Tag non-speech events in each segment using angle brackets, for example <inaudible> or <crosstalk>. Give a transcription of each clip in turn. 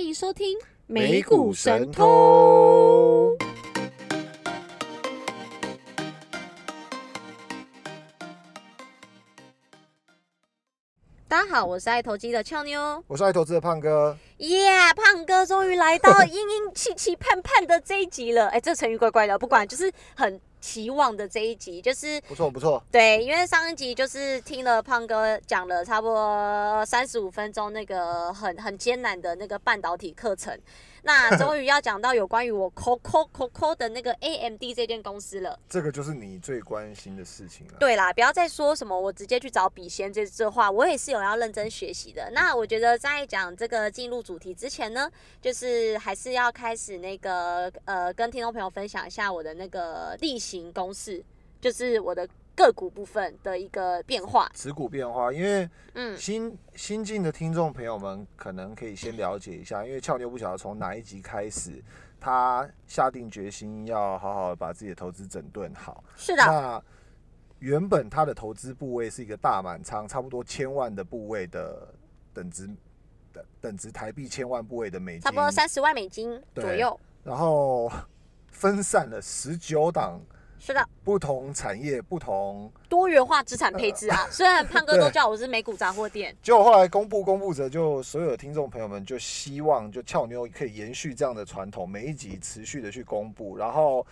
欢迎收听美股神通。大家好，我是爱投机的俏妞。我是爱投资的胖哥，耶胖哥终于来到 <laughs> 英英气气盼盼的这一集了。哎、这成语怪怪的，不管，就是很期望的这一集，就是不错不错。对，因为上一集就是听了胖哥讲了差不多三十五分钟那个很很艰难的那个半导体课程，那 <laughs> 终于要讲到有关于我 Coco Coco 的那个 AMD 这间公司了。这个就是你最关心的事情了。对啦，不要再说什么我直接去找笔仙这这话，我也是有要认真学习的。那我觉得在讲这个进入主题之前呢，就是还是要开始那个呃，跟听众朋友分享一下我的那个例行公式，就是我的个股部分的一个变化。持股变化，因为嗯，新新进的听众朋友们可能可以先了解一下，因为俏妞不晓得从哪一集开始，他下定决心要好好把自己的投资整顿好。是的，那原本他的投资部位是一个大满仓，差不多千万的部位的等值等等值台币千万部位的美金，差不多三十万美金左右。然后分散了十九档是的，不同产业、不同。多元化资产配置啊。虽然胖哥都叫我是美股杂货店，结果后来公布公布着，就所有的听众朋友们就希望就俏妞可以延续这样的传统，每一集持续的去公布，然后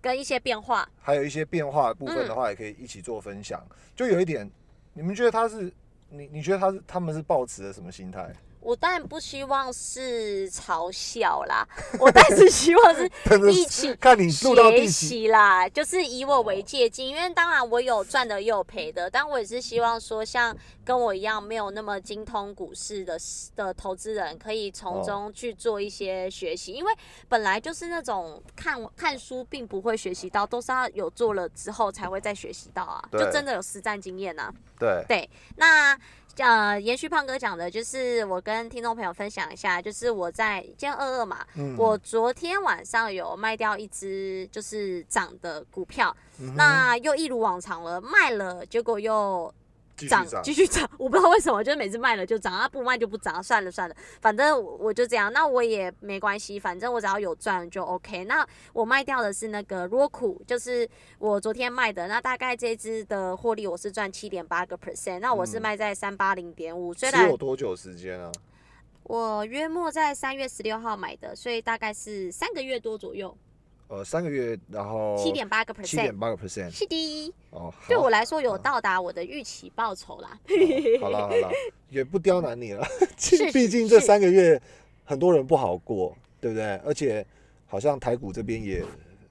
跟一些变化，还有一些变化的部分嗯的话，也可以一起做分享。就有一点，你们觉得他是你你觉得他是他们是抱持的什么心态？我当然不希望是嘲笑啦，我但是希望是 <laughs> 一起看你学，习啦，就是以我为借鉴，因为当然我有赚的也有赔的，但我也是希望说，像跟我一样没有那么精通股市的的投资人，可以从中去做一些学习，因为本来就是那种看看书并不会学习到，都是要有做了之后才会再学习到啊，就真的有实战经验啊。对，对，那呃，延续胖哥讲的，就是我跟听众朋友分享一下，就是我在今天二二嘛，嗯我昨天晚上有卖掉一只就是涨的股票，嗯那又一如往常了，卖了，结果又涨继续涨，<laughs> 我不知道为什么，就是每次卖了就涨，啊不卖就不涨，算了算了，反正我我就这样，那我也没关系，反正我只要有赚就 OK。那我卖掉的是那个 Roku，就是我昨天卖的，那大概这只的获利我是赚七点八个 percent，那我是嗯。卖在三八零点五，虽持然有多久时间啊？我约莫在三月十六号买的，所以大概是三个月多左右，呃，三个月，然后七点八个 percent，七点八个 percent 是的，哦，对我来说有到达我的预期报酬啦。好了好了，也不刁难你了。是 <laughs> 毕竟这三个月很多人不好过，对不对？而且好像台股这边也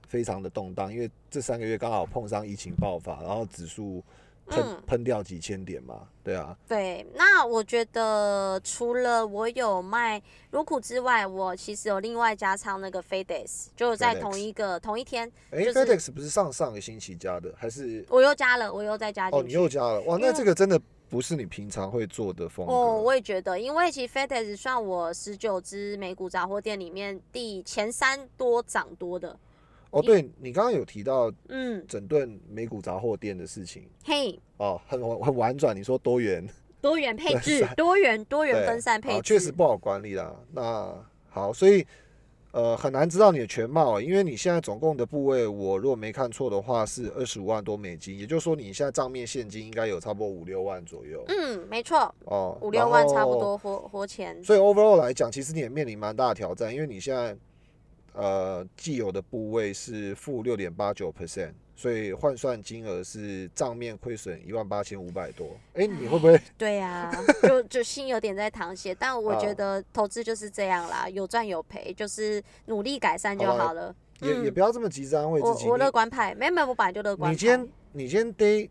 非常的动荡，因为这三个月刚好碰上疫情爆发，然后指数喷嗯喷掉几千点嘛，对啊。对，那我觉得除了我有卖如苦之外，我其实有另外加仓那个 FedEx，就在同一个同一天，哎、就是 f e d e x 不是上上个星期加的，还是我又加了，我又再加进哦去。你又加了？哇，那这个真的不是你平常会做的风格。哦，我也觉得，因为其实 FedEx 算我十九只美股杂货店里面第前三多涨多的。哦，对你刚刚有提到嗯，整顿美股杂货店的事情嘿，哦，很很婉转，你说多元。多元配置，<laughs> 多元多元分散配置，好确实不好管理啦。那好，所以呃很难知道你的全貌，因为你现在总共的部位，我如果没看错的话是二十五万多美金，也就是说你现在账面现金应该有差不多五六万左右、嗯，没错，哦，五六万差不。多活活钱。所以 overall 来讲，其实你也面临蛮大的挑战，因为你现在呃既有的部位是负六点八九 percent。所以换算金额是账面亏损一万八千五百多，哎、你会不会对呀、<laughs> 就就心有点在淌血，但我觉啊得投资就是这样啦，<laughs> 有赚有赔，就是努力改善就好了。也、也嗯不要这么急着安慰自己？我乐观派，没有没有，我本来就乐观派。你今天你今天 day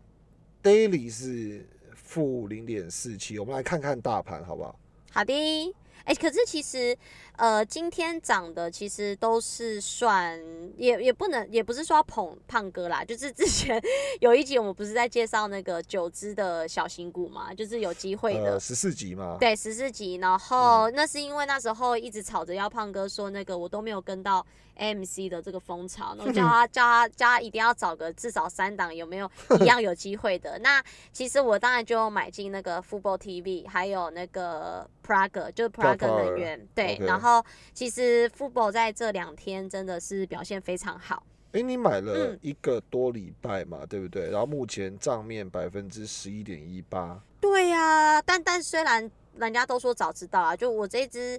daily 是负零点四七，我们来看看大盘好不好？好的。哎、可是其实，呃，今天涨的其实都是算，也也不能，也不是说要捧胖哥啦，就是之前 <laughs> 有一集我们不是在介绍那个九只的小型股嘛，就是有机会的呃，，十四集嘛，对，十四集，然后那是因为那时候一直吵着要胖哥说那个我都没有跟到 AMC 的这个风潮，然后叫他 <laughs> 叫他叫他一定要找个至少三档有没有一样有机会的。<laughs> 那其实我当然就买进那个 Football TV，还有那个 Prague，就是 Prague Prague，能源。对然后其实 football 在这两天真的是表现非常好。哎、你买了嗯一个多礼拜嘛，对不对？然后目前账面百分之十一点一八，对呀、但但虽然人家都说早知道啊，就我这只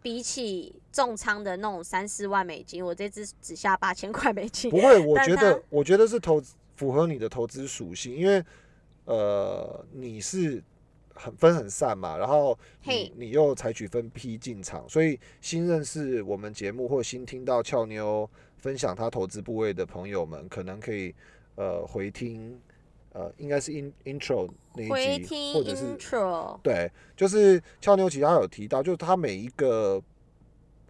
比起重仓的那种三四万美金，我这只只下八千块美金。不会，我 <laughs> 觉得，我觉得是投资符合你的投资属性，因为呃，你是很分很散嘛，然后嘿。你你又采取分批进场，所以新认识我们节目或新听到俏妞分享她投资部位的朋友们，可能可以呃回听呃，应该是 in intro 那一集，听或者是 intro，对，就是俏妞其实她有提到，就是她每一个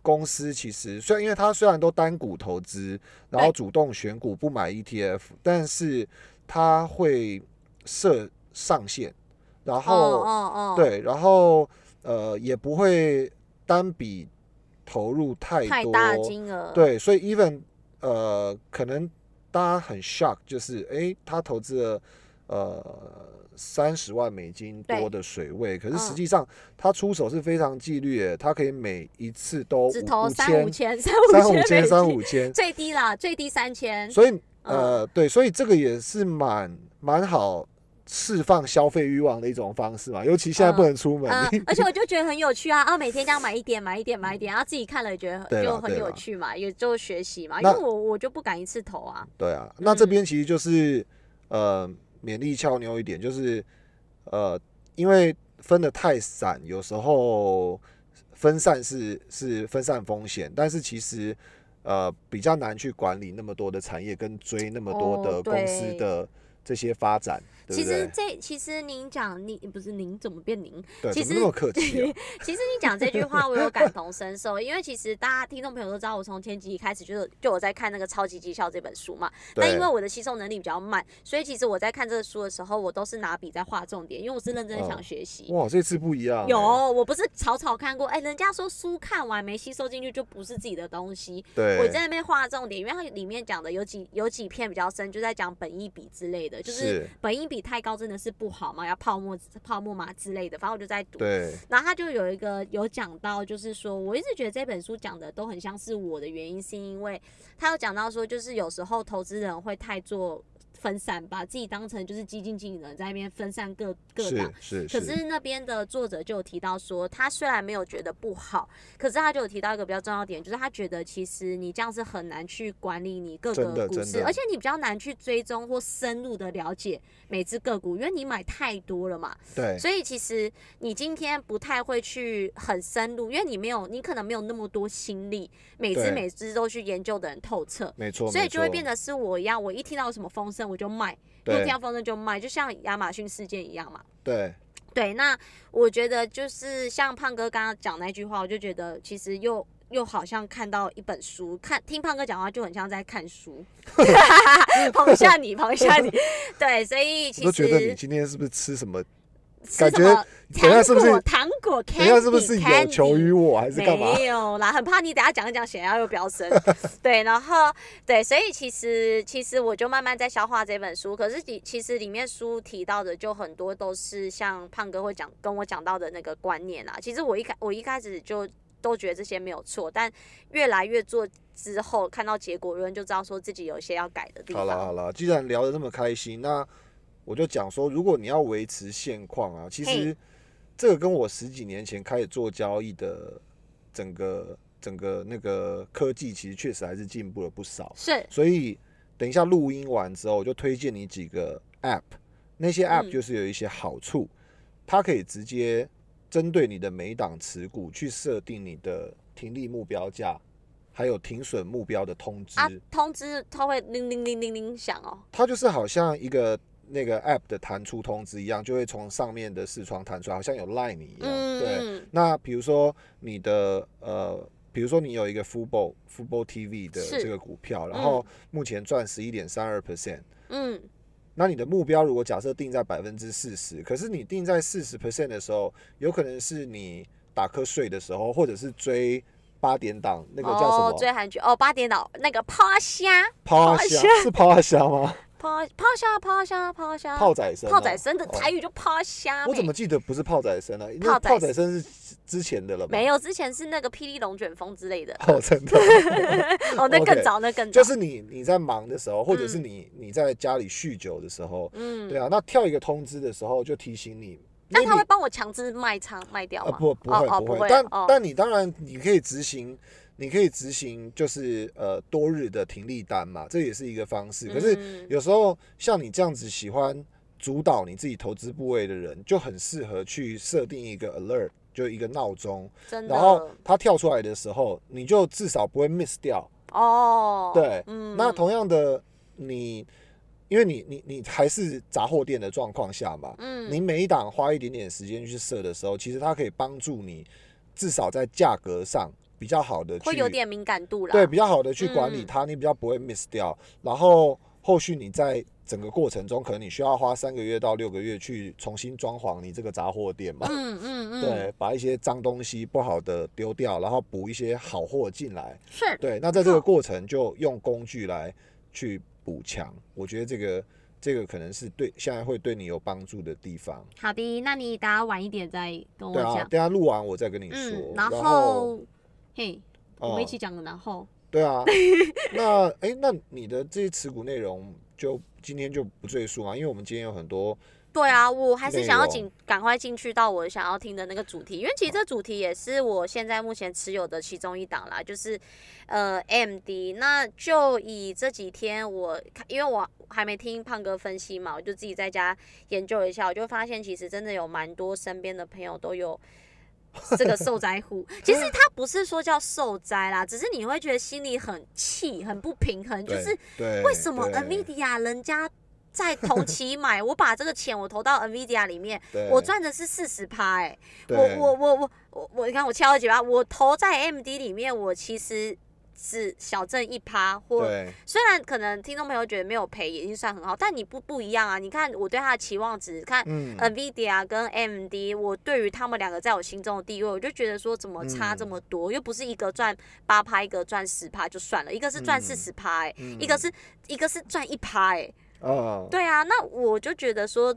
公司其实虽然因为她虽然都单股投资，然后主动选股不买 ETF，但是她会设上限，然哦后、哦哦，，对，然后呃也不会单笔投入太多，太大金额，，对，所以 even 呃，可能大家很 shock，就是哎，他投资了呃三十万美金多的水位，可是实嗯际上他出手是非常纪律的，他可以每一次都只五投 <laughs> 三五千、三三五千、五美金三五千，最低啦，最低三千。所以嗯呃，对，所以这个也是蛮蛮好。释放消费欲望的一种方式嘛，尤其现在不嗯能出门，嗯，<laughs> 而且我就觉得很有趣啊！啊，每天这样买一点，买一点，买一点，然后自己看了也觉得就很有趣嘛，也就学习嘛。因那为我我就不敢一次投啊。对啊，那这嗯边其实就是、呃勉励俏妞一点，就是呃因为分的太散，有时候分散是是分散风险，但是其实呃比较难去管理那么多的产业跟追那么多哦的公司的这些发展，对其？实这其实您讲您不是您怎么变您？对，其实怎么那么客气啊？<laughs> 其实你讲这句话，我有感同身受，因为其实大家听众朋友都知道，我从前几集开始就是就我在看那个《超级绩效》这本书嘛。但对因为我的吸收能力比较慢，所以其实我在看这个书的时候，我都是拿笔在画重点，因为我是认真地想哦学习。哇，这次不一样欸、有，我不是草草看过，哎、人家说书看完没吸收进去就不是自己的东西。对，我在那边画重点，因为它里面讲的有几有几篇比较深，就在讲本意笔之类的，就是是本益比太高真的是不好嘛，要泡沫泡沫嘛之类的。反正我就在读，对然后他就有一个有讲到，就是说我一直觉得这本书讲的都很像是我的原因，是因为他有讲到说，就是有时候投资人会太做分散，把自己当成就是基金经理人在那边分散各各档是。是可是那边的作者就有提到说，他虽然没有觉得不好，可是他就有提到一个比较重要点，就是他觉得其实你这样是很难去管理你各个股市，而且你比较难去追踪或深入的了解每只个股，因为你买太多了嘛。对所以其实你今天不太会去很深入，因为你没有，你可能没有那么多心力，每只每只都去研究的很透彻，没错，所以就会变得是我一样，我一听到什么风声我就卖，一听对到风声就卖，就像亚马逊事件一样嘛。对对，那我觉得就是像胖哥刚刚讲那句话，我就觉得其实又又好像看到一本书，看听胖哥讲话就很像在看书，<laughs> <laughs> 捧一下你，捧一下你。对，所以其实我觉得你今天是不是吃什么？吃感觉等一下是不是果糖果等一下是不是有求于我还是干嘛？没有啦，很怕你等下讲一讲血压又飙升。<laughs> 对，然后对，所以其实其实我就慢慢在消化这本书。可是其其实里面书提到的就很多都是像胖哥会讲跟我讲到的那个观念啊。其实我一开我一开始就都觉得这些没有错，但越来越做之后，看到结果论就知道说自己有一些要改的地方好了。好了，既然聊得这么开心，那我就讲说，如果你要维持现况啊，其实这个跟我十几年前开始做交易的整个整个那个科技，其实确实还是进步了不少。是所以等一下录音完之后，我就推荐你几个 App，那些 App 嗯就是有一些好处，它可以直接针对你的每档持股去设定你的停利目标价，还有停损目标的通知。啊，通知它会铃铃铃铃铃响哦。它就是好像一个那个 App 的弹出通知一样，就会从上面的视窗弹出来，好像有 Line 一样。对。嗯，那比如说你的呃，比如说你有一个 Football Football TV 的是这个股票，然后目前赚十一点三二 percent。嗯，那你的目标如果假设定在百分之四十，可是你定在四十 percent 的时候，有可能是你打瞌睡的时候，或者是追八点档那个叫什哦，么？追韩剧哦，八点档那个趴虾，趴虾虾是趴虾吗？趴趴下趴下趴下，炮仔声哦，炮仔声的哦台语就趴下。我怎么记得不是炮仔声呢？炮仔炮仔声是之前的了吧？没有？之前是那个霹雳龙卷风之类的。哦，真的，<laughs> 哦，那更早，那更早。就是你你在忙的时候，或者是你你在家里酗酒的时候，嗯，对啊，那跳一个通知的时候就提醒你。那他会帮我强制卖仓卖掉呃吗？不不会哦哦不不会，但哦但你当然你可以执行，你可以执行就是呃多日的停利单嘛，这也是一个方式。可是嗯有时候像你这样子喜欢主导你自己投资部位的人，就很适合去设定一个 alert，就一个闹钟，然后它跳出来的时候，你就至少不会 miss 掉。哦，对，嗯那同样的你。因为你你你还是杂货店的状况下嘛，嗯你每一档花一点点时间去设的时候，其实它可以帮助你至少在价格上比较好的去会有点敏感度啦。对比较好的去管理嗯它，你比较不会 miss 掉。然后后续你在整个过程中，可能你需要花三个月到六个月去重新装潢你这个杂货店嘛。嗯嗯 <laughs> 嗯，对，把一些脏东西不好的丢掉，然后补一些好货进来。是对，那在这个过程就用工具来去补强，我觉得这个这个可能是对现在会对你有帮助的地方。好的，那你等下晚一点再跟我对啊，讲。等下录完我再跟你说。嗯，然后后嘿，我们一哦起讲，然后对啊，<laughs> 那哎、那你的这些持股内容就今天就不赘述嘛，因为我们今天有很多对啊，我还是想要进赶快进去到我想要听的那个主题，因为其实这主题也是我现在目前持有的其中一档啦，就是呃 MD。那就以这几天我看，因为我还没听胖哥分析嘛，我就自己在家研究一下，我就发现其实真的有蛮多身边的朋友都有。<laughs> 这个受灾户，其实他不是说叫受灾啦，只是你会觉得心里很气、很不平衡，就是对为什么 NVIDIA 人家在同期买，我把这个钱我投到 NVIDIA 里面，我赚的是四十趴，哎，我我我我我我，你看我敲了几把，我投在 AMD 里面，我其实是小挣一趴，或虽然可能听众朋友觉得没有赔，已经算很好，但你不不一样啊，你看我对他的期望值，看嗯。NVIDIA 跟 AMD，我对于他们两个在我心中的地位，我就觉得说怎么差这么多？又不是一个赚八趴，一个赚十趴就算了，一个是赚嗯。四十趴，哎、嗯。一个是一个是赚一趴，哎，啊，对啊，那我就觉得说，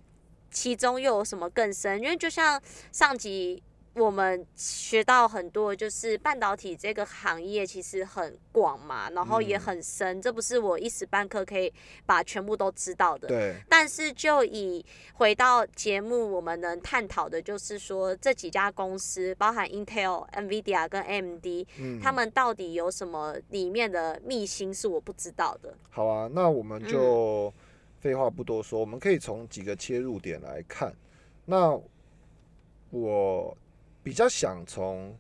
其中又有什么更深？因为就像上集我们学到很多，就是半导体这个行业其实很广嘛，然后也嗯很深，这不是我一时半刻可以把全部都知道的。对但是就以回到节目，我们能探讨的就是说，这几家公司，包含 Intel、NVIDIA 跟 AMD，、嗯他们到底有什么里面的秘辛是我不知道的？好啊，那我们嗯就废话不多说，我们可以从几个切入点来看。那我比较想从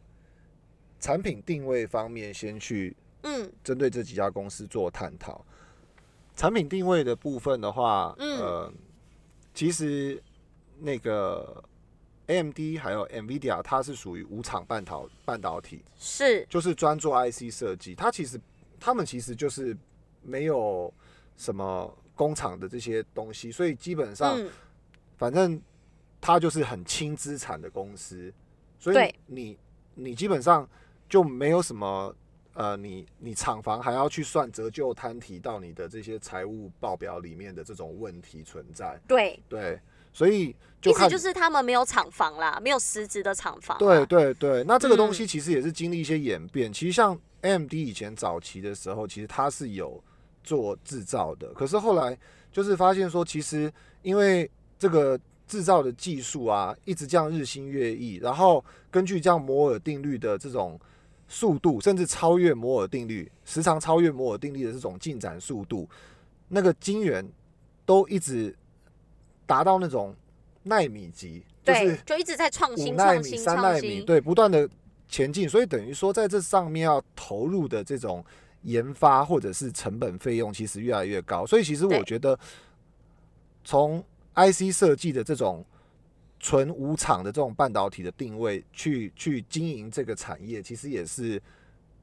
产品定位方面先去嗯针对这几家公司做探讨。产品定位的部分的话，嗯呃，其实那个 AMD 还有 NVIDIA，它是属于无厂半导半导体，是，就是专做 IC 设计。它其实他们其实就是没有什么工厂的这些东西，所以基本上嗯反正它就是很轻资产的公司，所以你你基本上就没有什么呃，你你厂房还要去算折旧摊提到你的这些财务报表里面的这种问题存在，对，对，所以意思就是他们没有厂房啦，没有实质的厂房。对对对，那这个东嗯西其实也是经历一些演变。其实像 AMD 以前早期的时候，其实它是有做制造的，可是后来就是发现说，其实因为这个制造的技术啊，一直这样日新月异，然后根据这样摩尔定律的这种速度，甚至超越摩尔定律，时常超越摩尔定律的这种进展速度，那个晶圆都一直达到那种纳米级，就是对，就一直在创新、纳米、创新、三纳米。对，不断的前进，所以等于说在这上面要投入的这种研发或者是成本费用，其实越来越高。所以其实我觉得，从 IC 设计的这种纯无厂的这种半导体的定位，去去经营这个产业，其实也是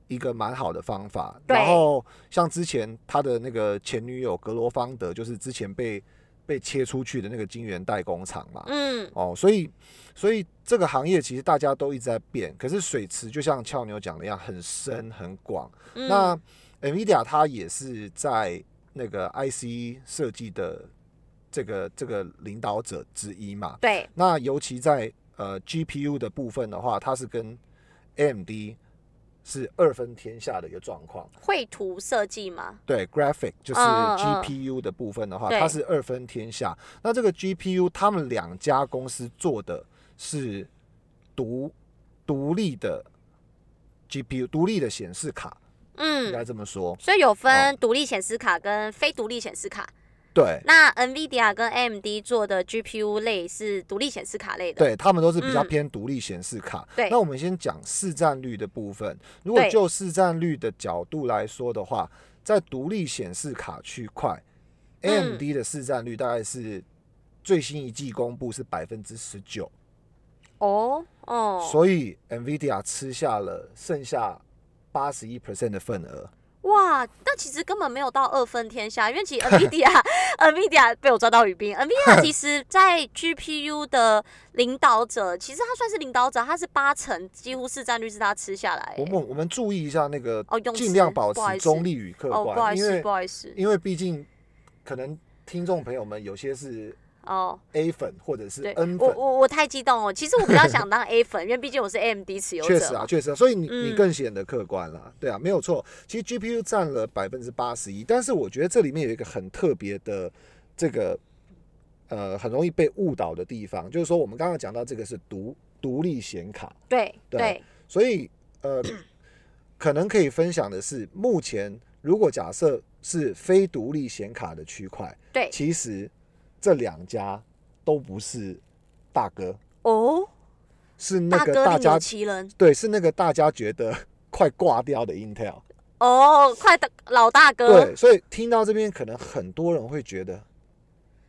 一个蛮好的方法。然后像之前他的那个前女友格罗方德，就是之前被被切出去的那个晶圆代工厂嘛，嗯，哦，所以所以这个行业其实大家都一直在变，可是水池就像俏牛讲的一样，很深很广。嗯那 NVIDIA 它也是在那个 IC 设计的这个这个领导者之一嘛。对，那尤其在呃 GPU 的部分的话，它是跟 AMD 是二分天下的一个状况。绘图设计吗，对，graphic 就是 GPU 的部分的话，对它是二分天下。那这个 GPU，他们两家公司做的是独独立的 GPU，独立的显示卡，嗯应嗯，该这么说。所以有哦分独立显示卡跟非独立显示卡。对，那 NVIDIA 跟 AMD 做的 GPU 类是独立显示卡类的。对他们都是比较嗯偏独立显示卡。对那我们先讲市占率的部分。如果就市占率的角度来说的话，在独立显示卡区块嗯，AMD 的市占率大概是最新一季公布是百分之十九。哦哦，所以 NVIDIA 吃下了剩下八十一 percent 的份额。哇，那其实根本没有到二分天下，因为其实 NVIDIA <laughs> NVIDIA 被我抓到语病，NVIDIA <laughs> 其实在 GPU 的领导者，其实它算是领导者，它是八成，几乎市占率是它吃下来。我们我们注意一下那个哦用尽量保持中立与客哦，不好观，意思，因为不好意思，因为毕竟可能听众朋友们有些是哦，A 粉或者是 N 粉，我我我太激动了，其实我比较想当 A 粉，因为毕竟我是 AMD 持有者。确实啊，确实啊，所以你你嗯。更显得客观了，对啊，没有错。其实 GPU 占了百分之八十一，但是我觉得这里面有一个很特别的这个呃很容易被误导的地方，就是说我们刚刚讲到这个是独独立显卡，对对。对，所以呃可能可以分享的是，目前如果假设是非独立显卡的区块，对。其实这两家都不是大哥，哦，是那个大家对，是那个大家觉得 <laughs> 快挂掉的 Intel。哦，快的老大哥，对，所以听到这边，可能很多人会觉得，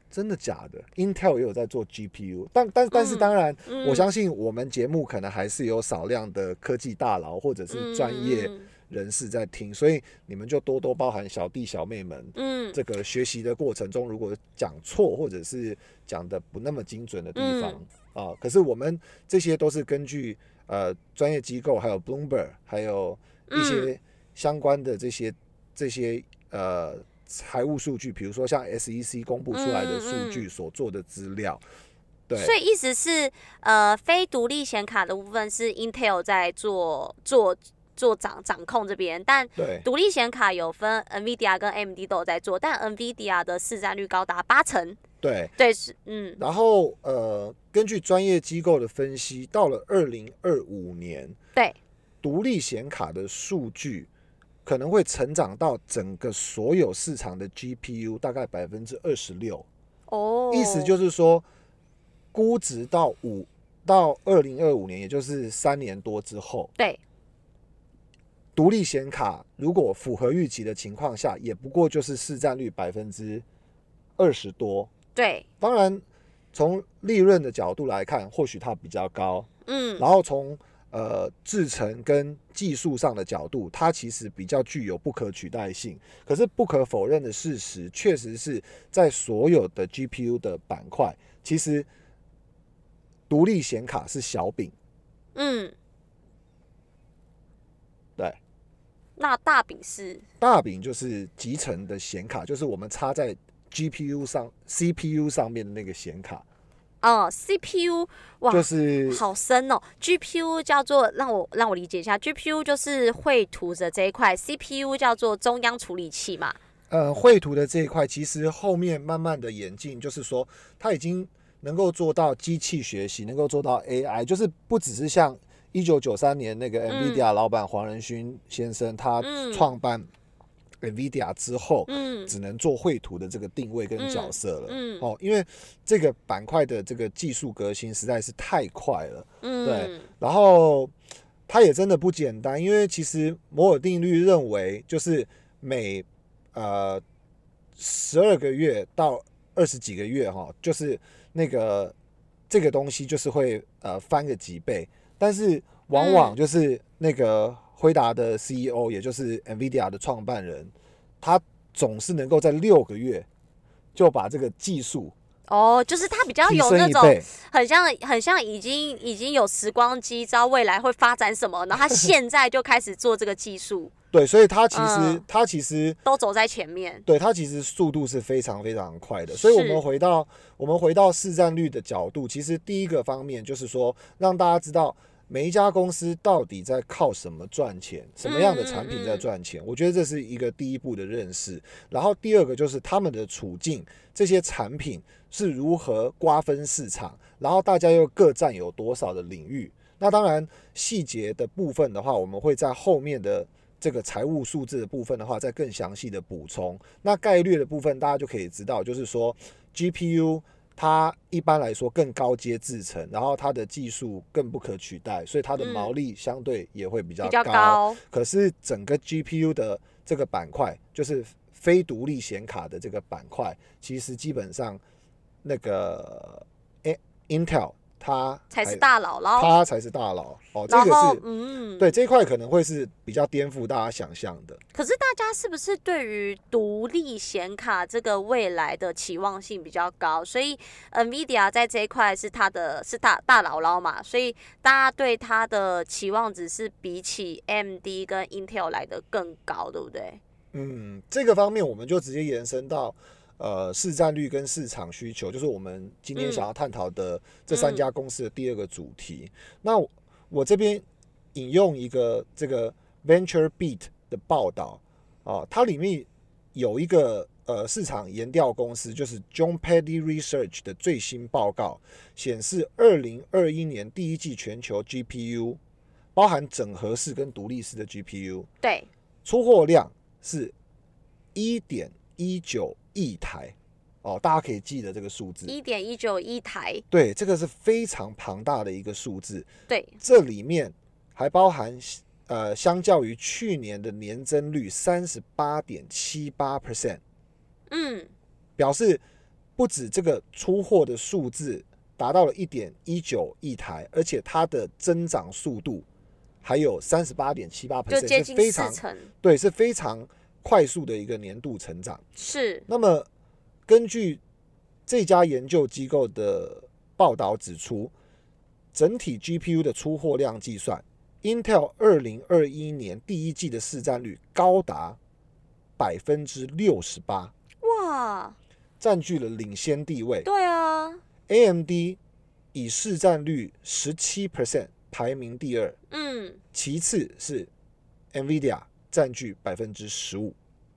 真的假的？Intel 也有在做 GPU，但但但是嗯当然，嗯。我相信我们节目可能还是有少量的科技大佬或者是专业嗯人士在听，所以你们就多多包含小弟小妹们。嗯，这个学习的过程中，如果讲错或者是讲的不那么精准的地方、嗯啊，可是我们这些都是根据呃专业机构，还有 Bloomberg，还有一嗯些相关的这些这些呃财务数据，比如说像 SEC 公布出来的数据所做的资料。对，所以意思是，呃，非独立显卡的部分是 Intel 在做做做掌掌控这边，但对。独立显卡有分 NVIDIA 跟 AMD 都有在做，但 NVIDIA 的市占率高达八成。对。对，是嗯。然后呃，根据专业机构的分析，到了二零二五年，对，独立显卡的数据可能会成长到整个所有市场的 GPU 大概百分之二十六，哦，意思就是说，估值到五到二零二五年，也就是三年多之后，对独立显卡如果符合预期的情况下，也不过就是市占率百分之二十多。对，当然，从利润的角度来看，或许它比较高，嗯然后从呃制程跟技术上的角度，它其实比较具有不可取代性。可是不可否认的事实，确实是在所有的 GPU 的板块，其实独立显卡是小饼。嗯，对，那大饼是大饼就是集成的显卡，就是我们插在 GPU 上、CPU 上面的那个显卡，哦，CPU 哇，就是好深哦。GPU 叫做让我让我理解一下，GPU 就是绘图的这一块，CPU 叫做中央处理器嘛。呃，绘图的这一块，其实后面慢慢的演进，就是说它已经能够做到机器学习，能够做到 AI，就是不只是像一九九三年那个嗯。NVIDIA 老板黄仁勋先生，他嗯。创办 NVIDIA 之后，嗯。只能做绘图的这个定位跟角色了。嗯。嗯哦，因为这个板块的这个技术革新实在是太快了。嗯，对然后他也真的不简单，因为其实摩尔定律认为，就是每呃十二个月到二十几个月哈，就是那个这个东西就是会呃翻个几倍，但是往往嗯。就是那个辉达的 CEO，也就是 NVIDIA 的创办人，他总是能够在六个月就把这个技术哦，就是他比较有那种。很像很像已经已经有时光机，知道未来会发展什么，然后他现在就开始做这个技术，<laughs> 对，所以他其实嗯它其实都走在前面。对他其实速度是非常非常快的，所以我们回到我们回到市占率的角度，其实第一个方面就是说让大家知道每一家公司到底在靠什么赚钱，什么样的产品在赚钱，我觉得这是一个第一步的认识。然后第二个就是他们的处境，这些产品是如何瓜分市场，然后大家又各占有多少的领域。那当然细节的部分的话，我们会在后面的。这个财务数字的部分的话，再更详细的补充。那概率的部分，大家就可以知道，就是说 GPU 它一般来说更高阶制程，然后它的技术更不可取代，所以它的嗯。毛利相对也会比较比较高，可是整个 GPU 的这个板块，就是非独立显卡的这个板块，其实基本上那个诶 Intel 它才是大佬，喽，他才是大佬哦，这然后个是嗯，对这一块可能会是比较颠覆大家想象的。可是大家是不是对于独立显卡这个未来的期望性比较高？所以 NVIDIA 在这一块是它的是大大佬佬嘛，所以大家对它的期望值是比起 AMD 跟 Intel 来的更高，对不对？嗯，这个方面我们就直接延伸到呃市占率跟市场需求，就是我们今天嗯。想要探讨的这三家公司的第二个主题。那我我这边引用一个这个 Venture Beat 的报道啊，它里面有一个呃市场研调公司，就是 John Paddy Research 的最新报告显示，二零二一年第一季全球 GPU 包含整合式跟独立式的 GPU 对，出货量是一点一九亿台。哦，大家可以记得这个数字。一点一九一台，对，这个是非常庞大的一个数字。对，这里面还包含呃，相较于去年的年增率三十八点七八 percent，嗯，表示不止这个出货的数字达到了一点一九亿台，而且它的增长速度还有三十八点七八就 percent，接近是非常四成，对，是非常快速的一个年度成长。是，那么，根据这家研究机构的报道指出，整体 GPU 的出货量计算，Intel 二零二一年第一季的市占率高达百分之六十八，哇，占据了领先地位。对啊，AMD 以市占率十七 percent 排名第二，嗯，其次是 NVIDIA 占据百分之十五。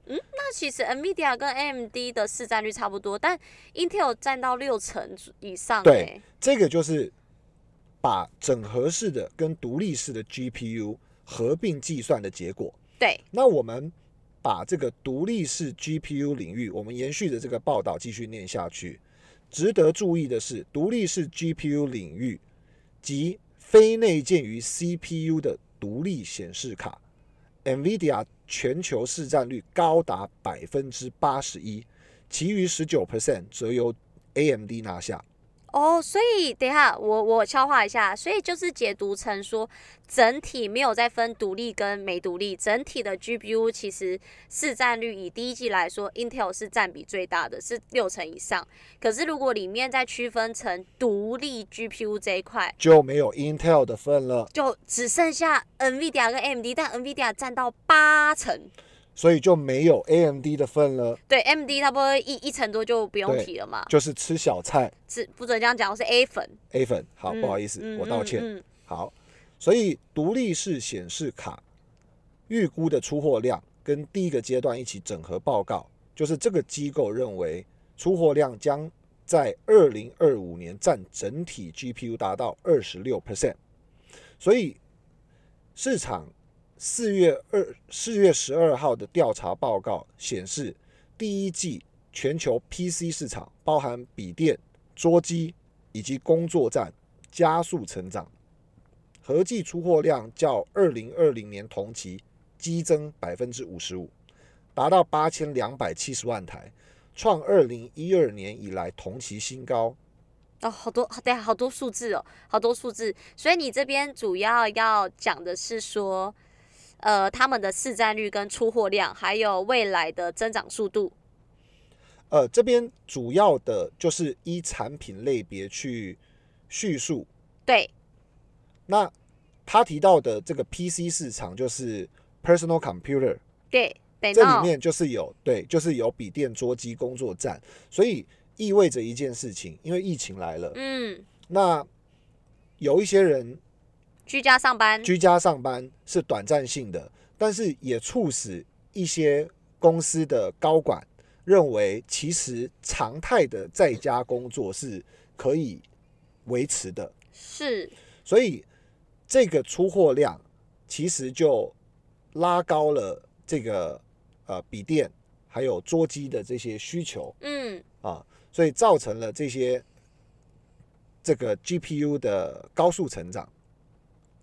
嗯那其实 NVIDIA 跟 AMD 的市占率差不多，但 Intel 占到六成以上、欸，对，这个就是把整合式的跟独立式的 GPU 合并计算的结果。对，那我们把这个独立式 GPU 领域，我们延续着这个报道继续念下去。值得注意的是，独立式 GPU 领域及非内建于 CPU 的独立显示卡，NVIDIA 全球市占率高达百分之八十一，其余十九 percent 则由 AMD 拿下。哦，所以等一下我我消化一下，所以就是解读成说，整体没有再分独立跟没独立，整体的 GPU 其实市占率以第一季来说，Intel 是占比最大的，是六成以上。可是如果里面再区分成独立 GPU 这一块，就没有 Intel 的份了，就只剩下 NVIDIA 跟 AMD，但 NVIDIA 占到八成，所以就没有 AMD 的份了，对 AMD 差不多一一成多就不用提了嘛，就是吃小菜。是不准这样讲，我是 A 粉，A 粉。好，嗯不好意思，嗯我道歉。好，所以独立式显示卡预估的出货量跟第一个阶段一起整合报告，就是这个机构认为出货量将在二零二五年占整体 GPU 达到二十六 percent，所以市场四月二四月十二号的调查报告显示，第一季全球 PC 市场包含笔电、桌机以及工作站加速成长。合计出货量较二零二零年同期激增百分之五十五，达到八千两百七十万台，创二零一二年以来同期新高。哦，好多，对，好多数字哦，好多数字。所以你这边主要要讲的是说，呃，他们的市占率跟出货量，还有未来的增长速度。呃，这边主要的就是依产品类别去叙述。对，那他提到的这个 PC 市场就是 personal computer，对，这里面就是有对，就是有笔电、桌机、工作站，所以意味着一件事情，因为疫情来了，嗯，那有一些人居家上班，居家上班是短暂性的，但是也促使一些公司的高管认为，其实常态的在家工作是可以维持的，是，所以这个出货量其实就拉高了这个呃笔电还有桌机的这些需求。嗯，啊，所以造成了这些这个 GPU 的高速成长。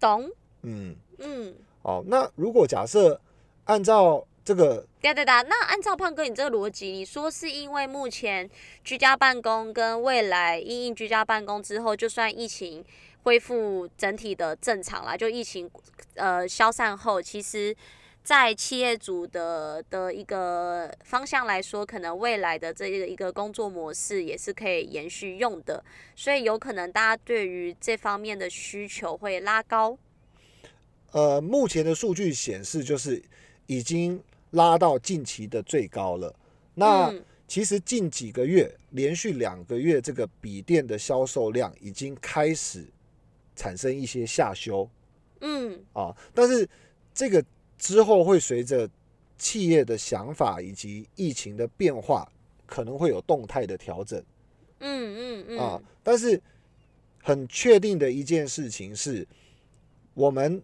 懂，嗯，嗯。哦，那如果假设按照这个对对对，那按照胖哥你这个逻辑，你说是因为目前居家办公跟未来因应居家办公之后，就算疫情恢复整体的正常啦，就疫情呃消散后，其实，在企业主的的一个方向来说，可能未来的这个一个工作模式也是可以延续用的，所以有可能大家对于这方面的需求会拉高。呃，目前的数据显示，就是已经拉到近期的最高了。那嗯其实近几个月，连续两个月，这个笔电的销售量已经开始产生一些下修嗯啊。但是这个之后会随着企业的想法以及疫情的变化，可能会有动态的调整。嗯嗯啊嗯，，但是很确定的一件事情是，我们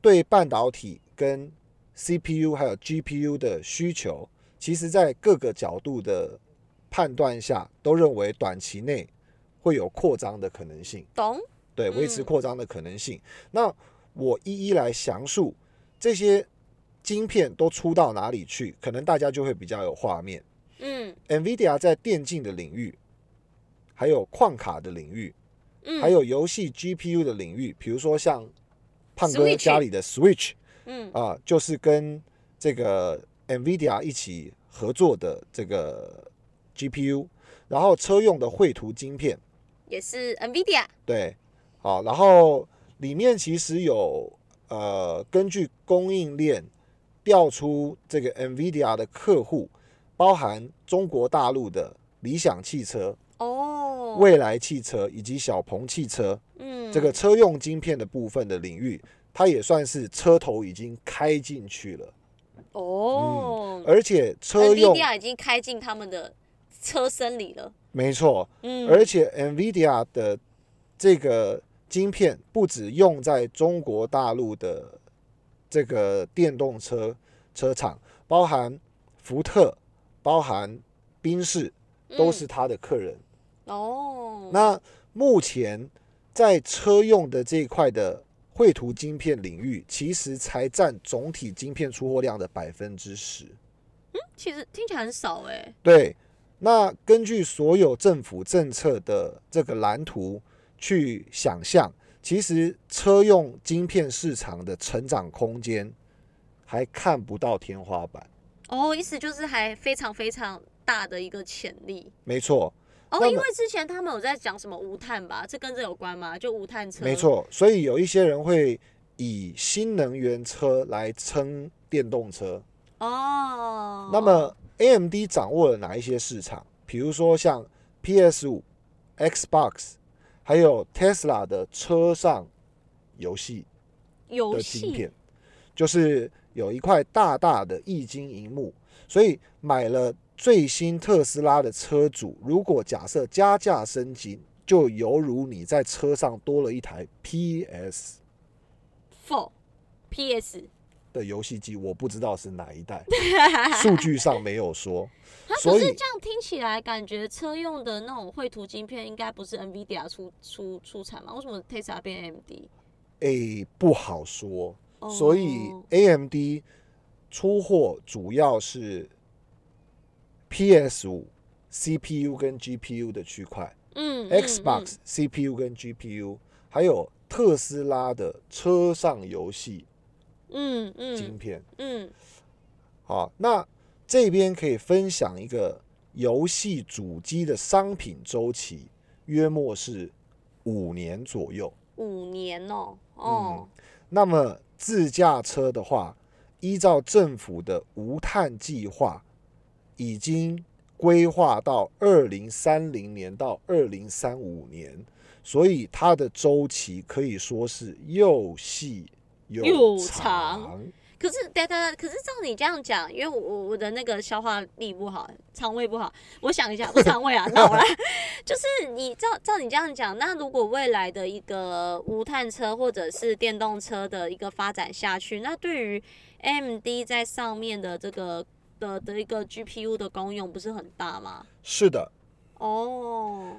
对半导体跟 CPU 还有 GPU 的需求，其实在各个角度的判断下，都认为短期内会有扩张的可能性，懂。对，维持嗯扩张的可能性。那我一一来详述这些晶片都出到哪里去，可能大家就会比较有画面。嗯。NVIDIA 在电竞的领域，还有矿卡的领域，嗯，还有游戏 GPU 的领域，比如说像胖哥家里的 Switch 嗯。啊，就是跟这个 NVIDIA 一起合作的这个 GPU，然后车用的绘图晶片，也是 NVIDIA。对，好，然后里面其实有呃，根据供应链调出这个 NVIDIA 的客户，包含中国大陆的理想汽车、哦，蔚来汽车以及小鹏汽车。嗯，这个车用晶片的部分的领域，它也算是车头已经开进去了，哦，而且车用 NVIDIA 已经开进他们的车身里了。没错，嗯，而且 NVIDIA 的这个晶片不止用在中国大陆的这个电动车车厂，包含福特、包含宾士，都是他的客人。嗯哦，那目前在车用的这一块的绘图晶片领域，其实才占总体晶片出货量的百分之十。嗯其实听起来很少哎。对，那根据所有政府政策的这个蓝图去想象，其实车用晶片市场的成长空间还看不到天花板。哦，意思就是还非常非常大的一个潜力。没错，哦，因为之前他们有在讲什么无碳吧，这跟这有关吗？就无碳车。没。错，所以有一些人会以新能源车来称电动车。哦。那么 AMD 掌握了哪一些市场？比如说像 PS 五、Xbox，还有 Tesla 的车上游戏游的芯戏片，就是有一块大大的液晶荧幕，所以买了最新特斯拉的车主，如果假设加价升级，就犹如你在车上多了一台 PS Four PS。的游戏机，我不知道是哪一代，<laughs> 数据上没有说，<laughs> 它所是这样听起来，感觉车用的那种绘图晶片应该不是 NVIDIA 出出出产吗？为什么 Tesla 变 AMD？诶不好说，所以哦 AMD 出货主要是 PS 五 CPU 跟 GPU 的区块。嗯嗯 Xbox CPU 跟 GPU，还有特斯拉的车上游戏晶嗯晶片。嗯好，那这边可以分享一个游戏主机的商品周期约莫是五年左右。五年哦，哦，那么自驾车的话，依照政府的无碳计划，已经规划到二零三零年到二零三五年，所以它的周期可以说是又细又又长长。可是，对对，可是照你这样讲，因为我我我的那个消化力不好，肠胃不好，我想一下，不是肠胃啊，脑啦，<laughs> 就是你照照你这样讲，那如果未来的一个无碳车或者是电动车的一个发展下去，那对于 AMD 在上面的这个的的一个 GPU 的功用不是很大吗？是的，哦，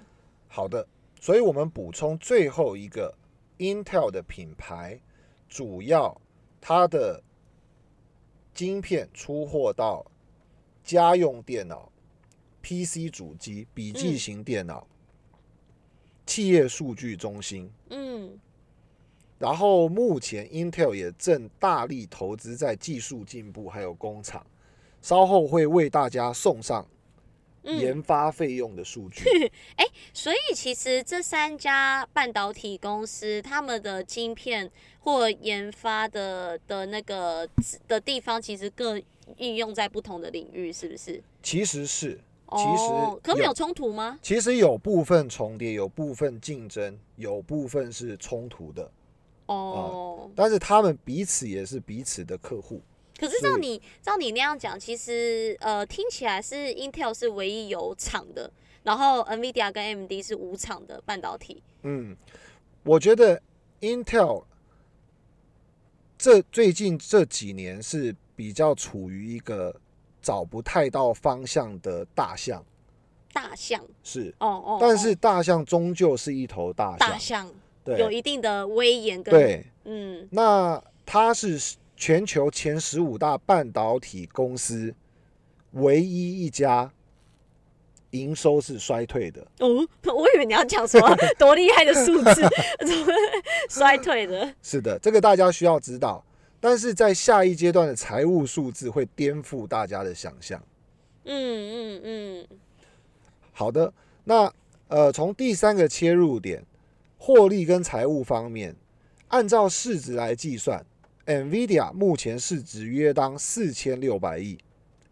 好的，所以我们补充最后一个 Intel 的品牌，主要它的晶片出货到家用电脑、PC 主机、笔记型电脑、企业数据中心。嗯，然后目前 Intel 也正大力投资在技术进步还有工厂，稍后会为大家送上研发费用的数据。<laughs> 哎所以其实这三家半导体公司，他们的晶片或研发的的那个的地方，其实各应用在不同的领域，是不是？其实是，其哦，可没有有冲突吗？其实有部分重叠，有部分竞争，有部分是冲突的，哦，但是他们彼此也是彼此的客户。可是。照你照你那样讲，其实呃听起来是 Intel 是唯一有厂的，然后 NVIDIA 跟 AMD 是无厂的半导体。嗯，我觉得 Intel 这最近这几年是比较处于一个找不太到方向的大象，大象是，哦哦，但哦是大象终究是一头大大象，对。有一定的威严跟对。嗯。那它是全球前十五大半导体公司唯一一家营收是衰退的。哦，我以为你要讲什么 <laughs> 多厉害的数字，<laughs> 怎么衰退的？是的，这个大家需要知道。但是在下一阶段的财务数字会颠覆大家的想象。嗯嗯嗯，好的，那呃，从第三个切入点，获利跟财务方面，按照市值来计算，NVIDIA 目前市值约当四千六百亿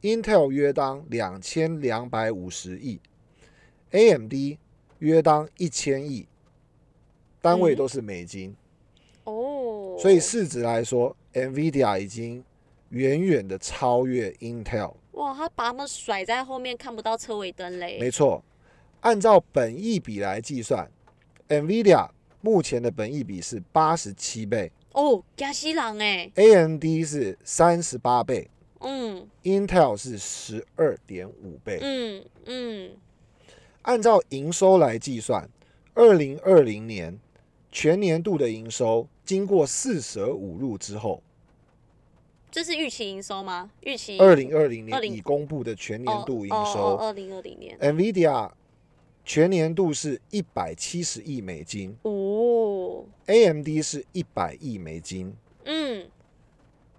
，Intel 约当两千两百五十亿，AMD 约当一千亿，单位嗯都是美金，哦，所以市值来说，NVIDIA 已经远远的超越 Intel。哇，他把他们甩在后面，看不到车尾灯嘞。没错，按照本益比来计算，NVIDIA 目前的本益比是八十七倍哦，加西郎哎，，AMD 是三十八倍嗯，Intel 是十二点五倍。嗯嗯，按照营收来计算，二零二零年全年度的营收经过四舍五入之后，这是预期营收吗？预期二零二零年已公布的全年度营收二零二零年，NVIDIA 全年度是一百七十亿美金哦，，AMD 是一百亿美金。嗯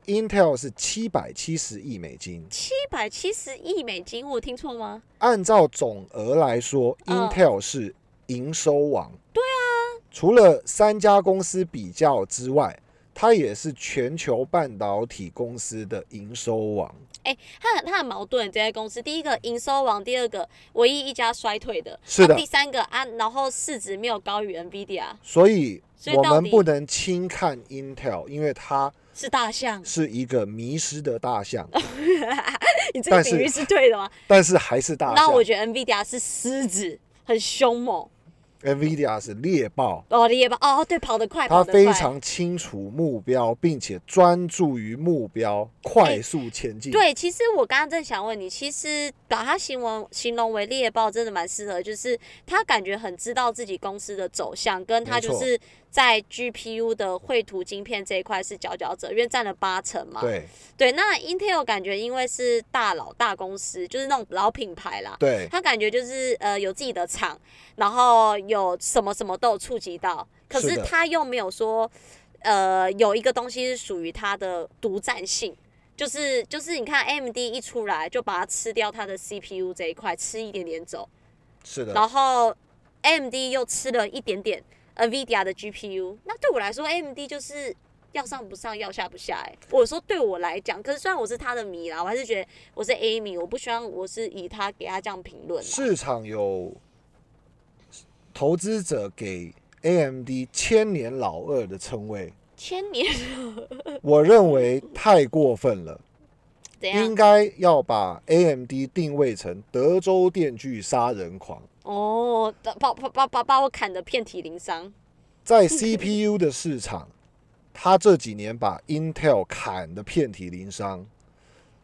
，Intel 是七百七十亿美金。七百七十亿美金，我听错吗？按照总额来说、嗯 i n t e l 是营收王。对啊，除了三家公司比较之外，它也是全球半导体公司的营收王。哎、它很它很矛盾，这些公司，第一个营收王，第二个唯一一家衰退的，是的啊第三个啊，然后市值没有高于 NVIDIA，所以我所以到底们不能轻看 Intel，因为它是大象。是一个迷失的大象，<laughs> 你这个比喻是对的吗？但是还是大象。那我觉得 NVIDIA 是狮子，很凶猛。NVIDIA 是猎豹，哦，猎豹哦，对，跑得快，它。非常清楚目标，并且专注于目标，快速前进。对，其实我刚刚正想问你，其实把它形容形容为猎豹，真的蛮适合，就是他感觉很知道自己公司的走向，跟他就是在 GPU 的绘图晶片这一块是佼佼者，因为占了八成嘛。对对，那 Intel 感觉因为是大佬大公司，就是那种老品牌啦，对他感觉就是呃有自己的厂，然后有什么什么都有触及到，可是他又没有说呃有一个东西是属于他的独占性。就是就是你看 AMD 一出来就把它吃掉它的 CPU 这一块，吃一点点走，是的，然后 AMD 又吃了一点点 NVIDIA 的 GPU，那对我来说 AMD 就是要上不上，要下不下、欸。我说对我来讲，可是虽然我是他的迷啦，我还是觉得我是 A 迷，我不希望我是以他给他这样评论。市场有投资者给 AMD 千年老二的称谓，千年我认为太过分了。应？该要把 AMD 定位成德州电锯杀人狂，哦，把把把把把我砍得遍体鳞伤。在 CPU 的市场，他这几年把 Intel 砍得遍体鳞伤，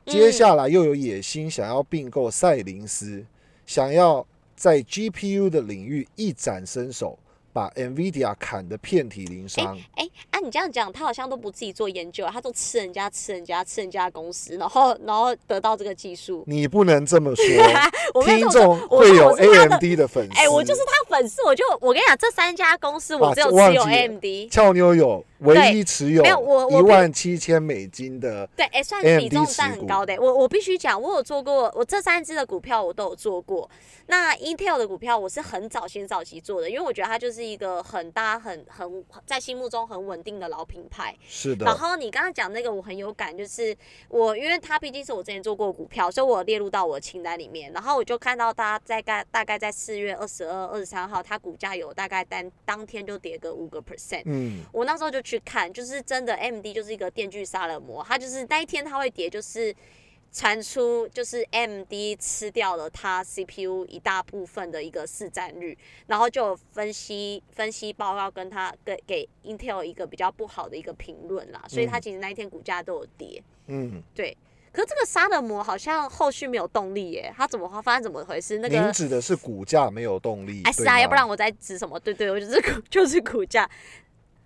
接下来又有野心想要并购赛灵思，想要在 GPU 的领域一展身手，把 NVIDIA 砍得遍体鳞伤。哎、啊，你这样讲，他好像都不自己做研究，他都吃人家、吃人家、吃人家的公司，然后然后得到这个技术。你不能这么说，<laughs> 听众会有 AMD 的粉丝。哎、我就是他粉丝，我就我跟你讲，这三家公司我啊只有持有 AMD。俏妞有唯一持有没有我一我万七千美金的对，哎、算是比重占很高的、我我必须讲，我有做过，我这三只的股票我都有做过。那 Intel 的股票我是很早先早期做的，因为我觉得它就是一个很大、很很在心目中很稳定的老品牌。是的，然后你刚刚讲那个我很有感，就是我因为它毕竟是我之前做过股票，所以我列入到我的清单里面。然后我就看到它在概大概在四月二十二、二十三号，它股价有大概当当天就跌个五个 percent。嗯，我那时候就去看，就是真的 MD 就是一个电锯杀人魔，它就是那一天它会跌，就是传出就是 MD 吃掉了它 CPU 一大部分的一个市占率，然后就有分析分析报告跟它给给 Intel 一个比较不好的一个评论啦，所以它嗯其实那一天股价都有跌，嗯，对。可是这个杀的魔好像后续没有动力耶，它怎么发生怎么回事？那个您指的是股价没有动力，哎是啊，要不然我在指什么？对对，我就是股 <laughs> 就是股价，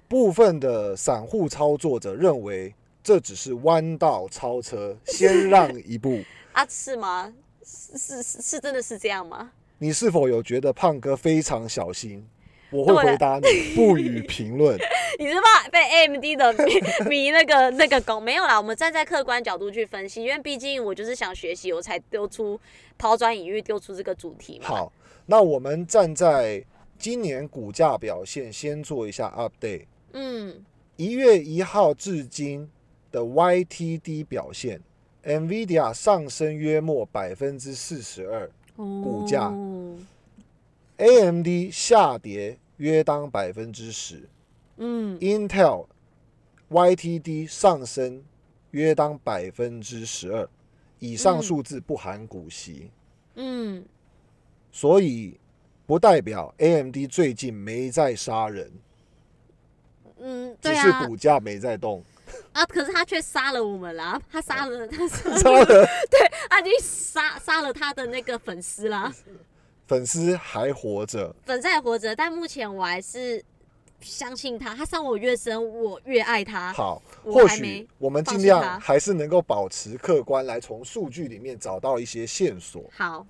部分的散户操作者认为这只是弯道超车，先让一步。<laughs> 啊，是吗？是是是是真的是这样吗？你是否有觉得胖哥非常小心？我会回答你，不予评论。<laughs> 你是怕被 AMD 的迷迷那个 <laughs> 那个狗？没有啦，我们站在客观角度去分析，因为毕竟我就是想学习，我才丢出抛砖引玉，丢出这个主题嘛。，好，那我们站在今年股价表现，先做一下 update。嗯，一月一号至今的 YTD 表现，NVIDIA 上升约莫百分之四十二股价哦，AMD 下跌约当百分之十嗯，，Intel YTD 上升约当百分之十二。以上嗯数字不含股息，嗯，所以不代表 AMD 最近没在杀人，嗯，只是股价没在动。啊，可是他却杀了我们啦，他杀了，他杀杀了？<laughs> 他已经杀杀了他的那个粉丝啦，粉丝还活着，粉丝还活着，但目前我还是相信他，他伤我越深，我越爱他。好，或许我们尽量还是能够保持客观，来从数据里面找到一些线索。好，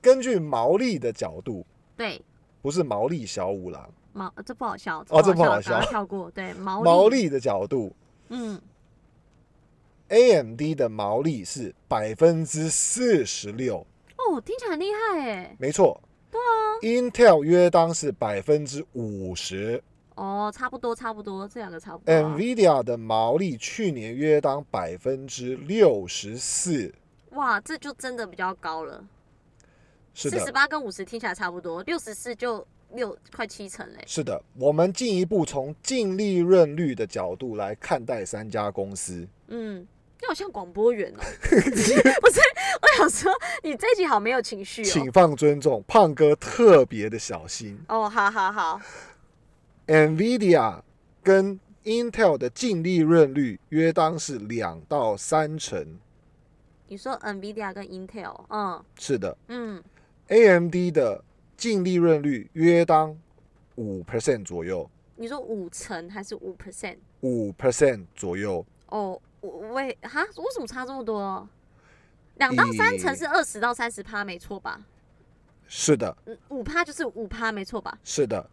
根据毛利的角度，对，不是毛利小五郎，毛呃这不好笑，哦这不好笑快跳过。对，<laughs> 毛毛利的角度嗯，，AMD 的毛利是百分之四十六，哦，听起来很厉害哎。没错。对啊，Intel 约当是百分之五十哦，差不多，差不多，这两个差不多啊。，NVIDIA 的毛利去年约当百分之六十四。哇，这就真的比较高了。四十八跟五十听起来差不多，六十四就六快七成嘞。是的，我们进一步从净利润率的角度来看待三家公司。嗯，你好像广播员哦。<laughs> 不是，我想说你这一集好没有情绪请哦。放尊重，胖哥特别的小心。哦，好好好，NVIDIA 跟 Intel 的净利润率约当是两到三成。你说 NVIDIA 跟 Intel，嗯是的嗯，，AMD 的净利润率约当五 percent 左右，你说五成还是五 percent？五 percent 左右。哦，我为哈，为什么差这么多？两到三成是二十到三十趴，没错吧？是的，嗯，五趴就是五趴，没错吧？是的，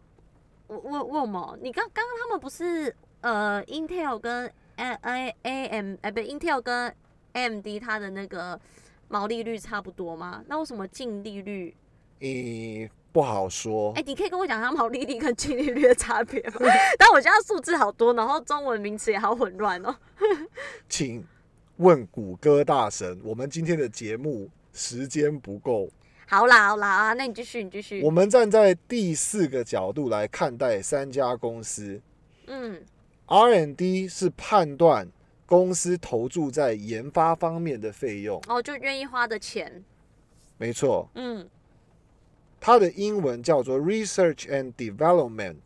我我为什么？你刚刚刚他们不是呃，Intel 跟 A A A M 哎不，Intel 跟 AMD 它的那个毛利率差不多吗？那为什么净利率？诶、不好说哎、。你可以跟我讲它毛利率跟净利率的差别吗？<laughs> 但我现在数字好多，然后中文名词也好混乱哦。<laughs> 请问谷歌大神，我们今天的节目时间不够，好啦好啦啊，那你继续你继续我。们站在第四个角度来看待三家公司。嗯 R&D 是判断公司投注在研发方面的费用，哦，就愿意花的钱。没错，嗯它的英文叫做 Research and Development，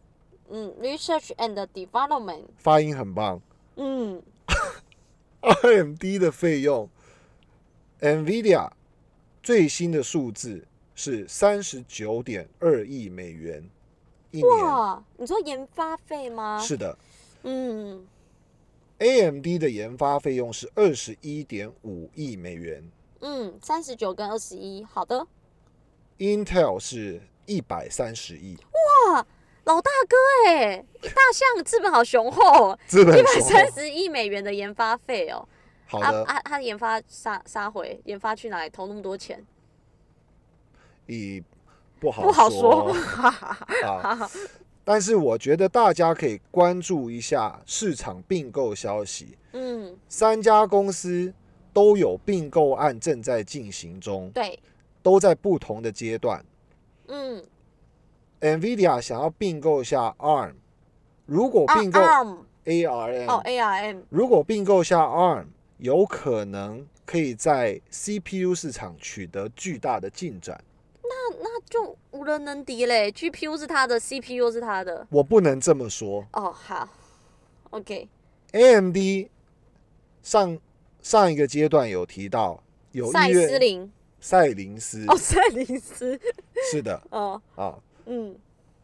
嗯，research and development。发音很棒。嗯 R&D 的费用，NVIDIA 最新的数字是三十九点二亿美元一年。哇，你说研发费吗？是的嗯，AMD 的研发费用是二十一点五亿美元嗯，三十九跟二十一，好的。，Intel 是一百三十亿，哇，老大哥哎，大象资本好雄厚哦，资本一百。三十亿美元的研发费哦。好的，啊啊，他研发杀杀回，研发去哪里投那么多钱？以不好不好说。啊。但是我觉得大家可以关注一下市场并购消息，嗯，三家公司都有并购案正在进行中，对，都在不同的阶段。嗯，NVIDIA 想要并购下 ARM，如果啊并购 ARM，ARM，、哦 ARM，如果并购下 ARM，有可能可以在 CPU 市场取得巨大的进展。那那就无人能敌嘞。GPU 是他的，CPU 是他的。我不能这么说哦，好，OK，，AMD 上上一个阶段有提到有赛斯林，赛灵思哦，赛灵斯，<laughs> 是的。哦，啊，嗯，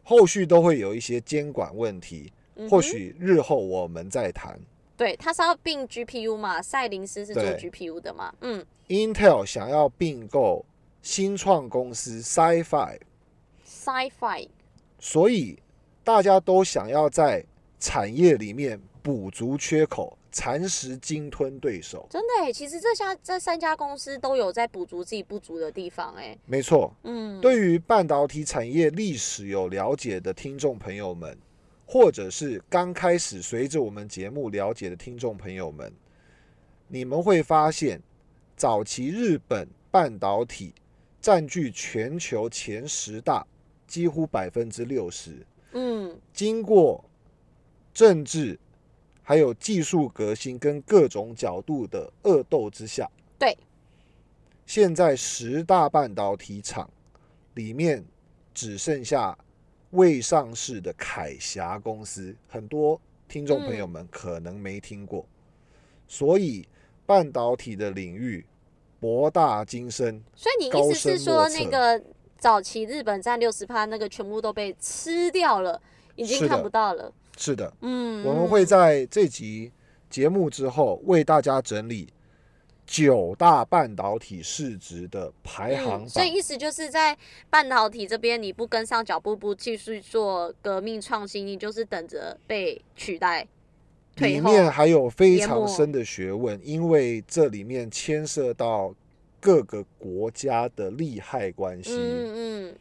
后续都会有一些监管问题，嗯或许日后我们再谈。对，他是要并 GPU 嘛，赛灵思是做 GPU 的嘛，嗯。Intel 想要并购新创公司 Sci-Fi，，Sci-Fi，所以大家都想要在产业里面补足缺口，蚕食鲸吞对手。真的哎，其实这家这三家公司都有在补足自己不足的地方哎，没错，嗯，对于半导体产业历史有了解的听众朋友们，或者是刚开始随着我们节目了解的听众朋友们，你们会发现，早期日本半导体占据全球前十大，几乎百分之六十。嗯，经过政治还有技术革新跟各种角度的恶斗之下，对，现在十大半导体厂里面只剩下未上市的凯霞公司，很多听众朋友们可能没听过，所以半导体的领域博大精深，所以你意思是说那个早期日本占六十趴那个全部都被吃掉了，已经看不到了，是的，嗯，我们会在这集节目之后为大家整理九大半导体市值的排行榜。嗯，所以意思就是在半导体这边，你不跟上脚步，不继续做革命创新，你就是等着被取代。里面还有非常深的学问，因为这里面牵涉到各个国家的利害关系，嗯嗯，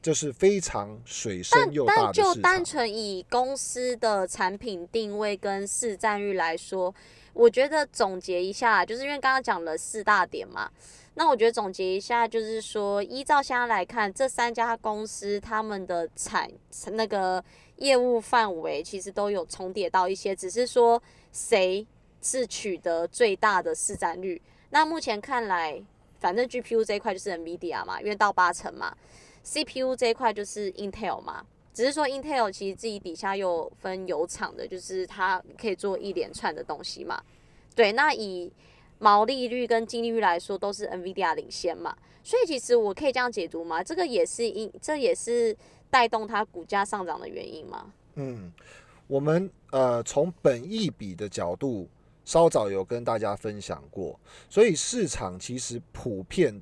这是非常水深又大但的市就单。纯以公司的产品定位跟市占率来说，我觉得总结一下，就是因为刚刚讲了四大点嘛，那我觉得总结一下，就是说依照现在来看，这三家公司他们的产那个业务范围其实都有重叠到一些，只是说谁是取得最大的市占率。那目前看来，反正 GPU 这一块就是 NVIDIA 嘛，因为到八成嘛，CPU 这一块就是 Intel 嘛。只是说 Intel 其实自己底下又分有厂的，就是它可以做一连串的东西嘛。对，那以毛利率跟净利率来说，都是 NVIDIA 领先嘛。所以其实我可以这样解读吗？这个也是因，这也是带动它股价上涨的原因吗？嗯，我们呃从本益比的角度，稍早有跟大家分享过，所以市场其实普遍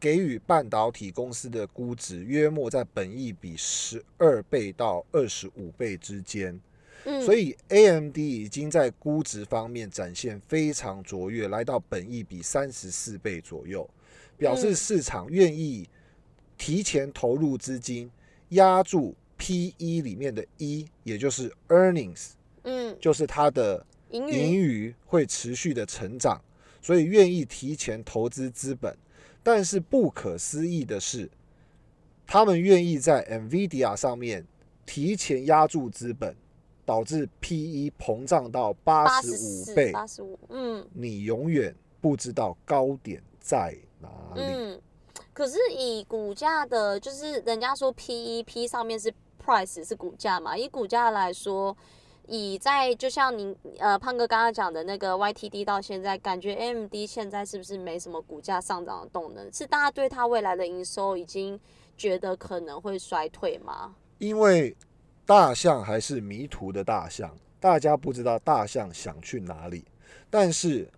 给予半导体公司的估值约莫在本益比十二倍到二十五倍之间。嗯，所以 AMD 已经在估值方面展现非常卓越，来到本益比三十四倍左右，表示嗯市场愿意提前投入资金压住 P/E 里面的一，也就是 earnings，嗯，就是它的盈余会持续的成长，所以愿意提前投资资本。但是不可思议的是，他们愿意在 NVIDIA 上面提前压住资本，导致 PE 膨胀到八八十五、倍，八十五，嗯你永远不知道高点在哪里。嗯。可是以股价的，就是人家说 P E P 上面是 price 是股价嘛，以股价来说。以在就像您呃胖哥刚刚讲的那个 YTD 到现在，感觉 AMD 现在是不是没什么股价上涨的动能？是大家对它未来的营收已经觉得可能会衰退吗？因为大象还是迷途的大象，大家不知道大象想去哪里。但是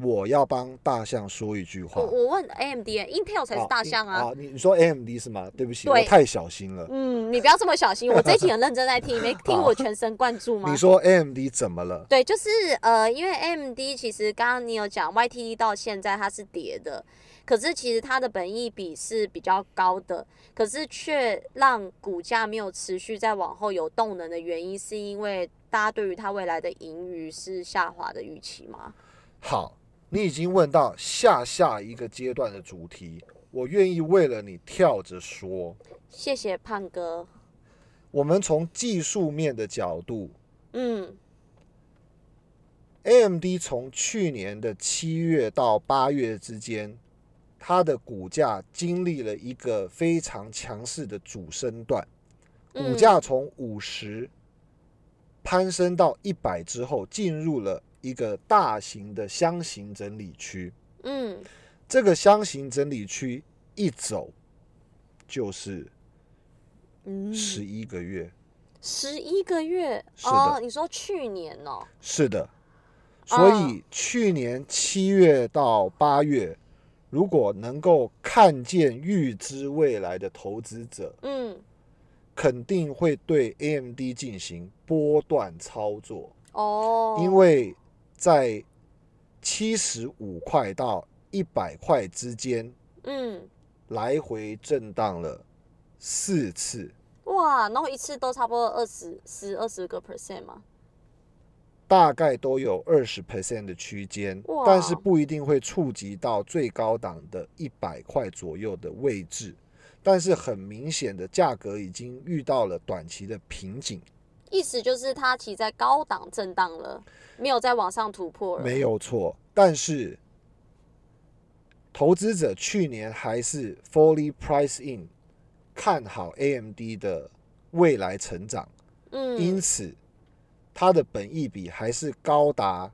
我要帮大象说一句话我。我问 AMD，Intel 才是大象啊。啊！你你说 AMD 是吗？对不起，对我太小心了。嗯，你不要这么小心，我这一集很认真在听，<laughs> 你没听我全神贯注吗？你说 AMD 怎么了？对，就是呃，因为 AMD 其实刚刚你有讲 YTD 到现在它是跌的，可是其实它的本益比是比较高的，可是却让股价没有持续在往后有动能的原因，是因为大家对于它未来的盈余是下滑的预期吗？好，你已经问到下下一个阶段的主题，我愿意为了你跳着说。谢谢胖哥。我们从技术面的角度嗯，AMD 从去年的七月到八月之间，它的股价经历了一个非常强势的主升段，股嗯价从五十攀升到一百之后，进入了一个大型的箱型整理区。嗯。这个箱型整理区一走就是嗯，十一个月。十一个月？哦，你说去年哦，是的，所以去年七月到八月，如果能够看见预知未来的投资者，嗯。肯定会对 AMD 进行波段操作，哦，因为在七十五块到一百块之间嗯。来回震荡了四次，哇，然后一次都差不多二十十二十个 percent 嘛，大概都有二十 percent 的区间，但是不一定会触及到最高档的一百块左右的位置。但是很明显的，价格已经遇到了短期的瓶颈，意思就是它其实在高档震荡了，没有再往上突破了。没有错。但是投资者去年还是 fully price in 看好 AMD 的未来成长，嗯因嗯此它的本益比还是高达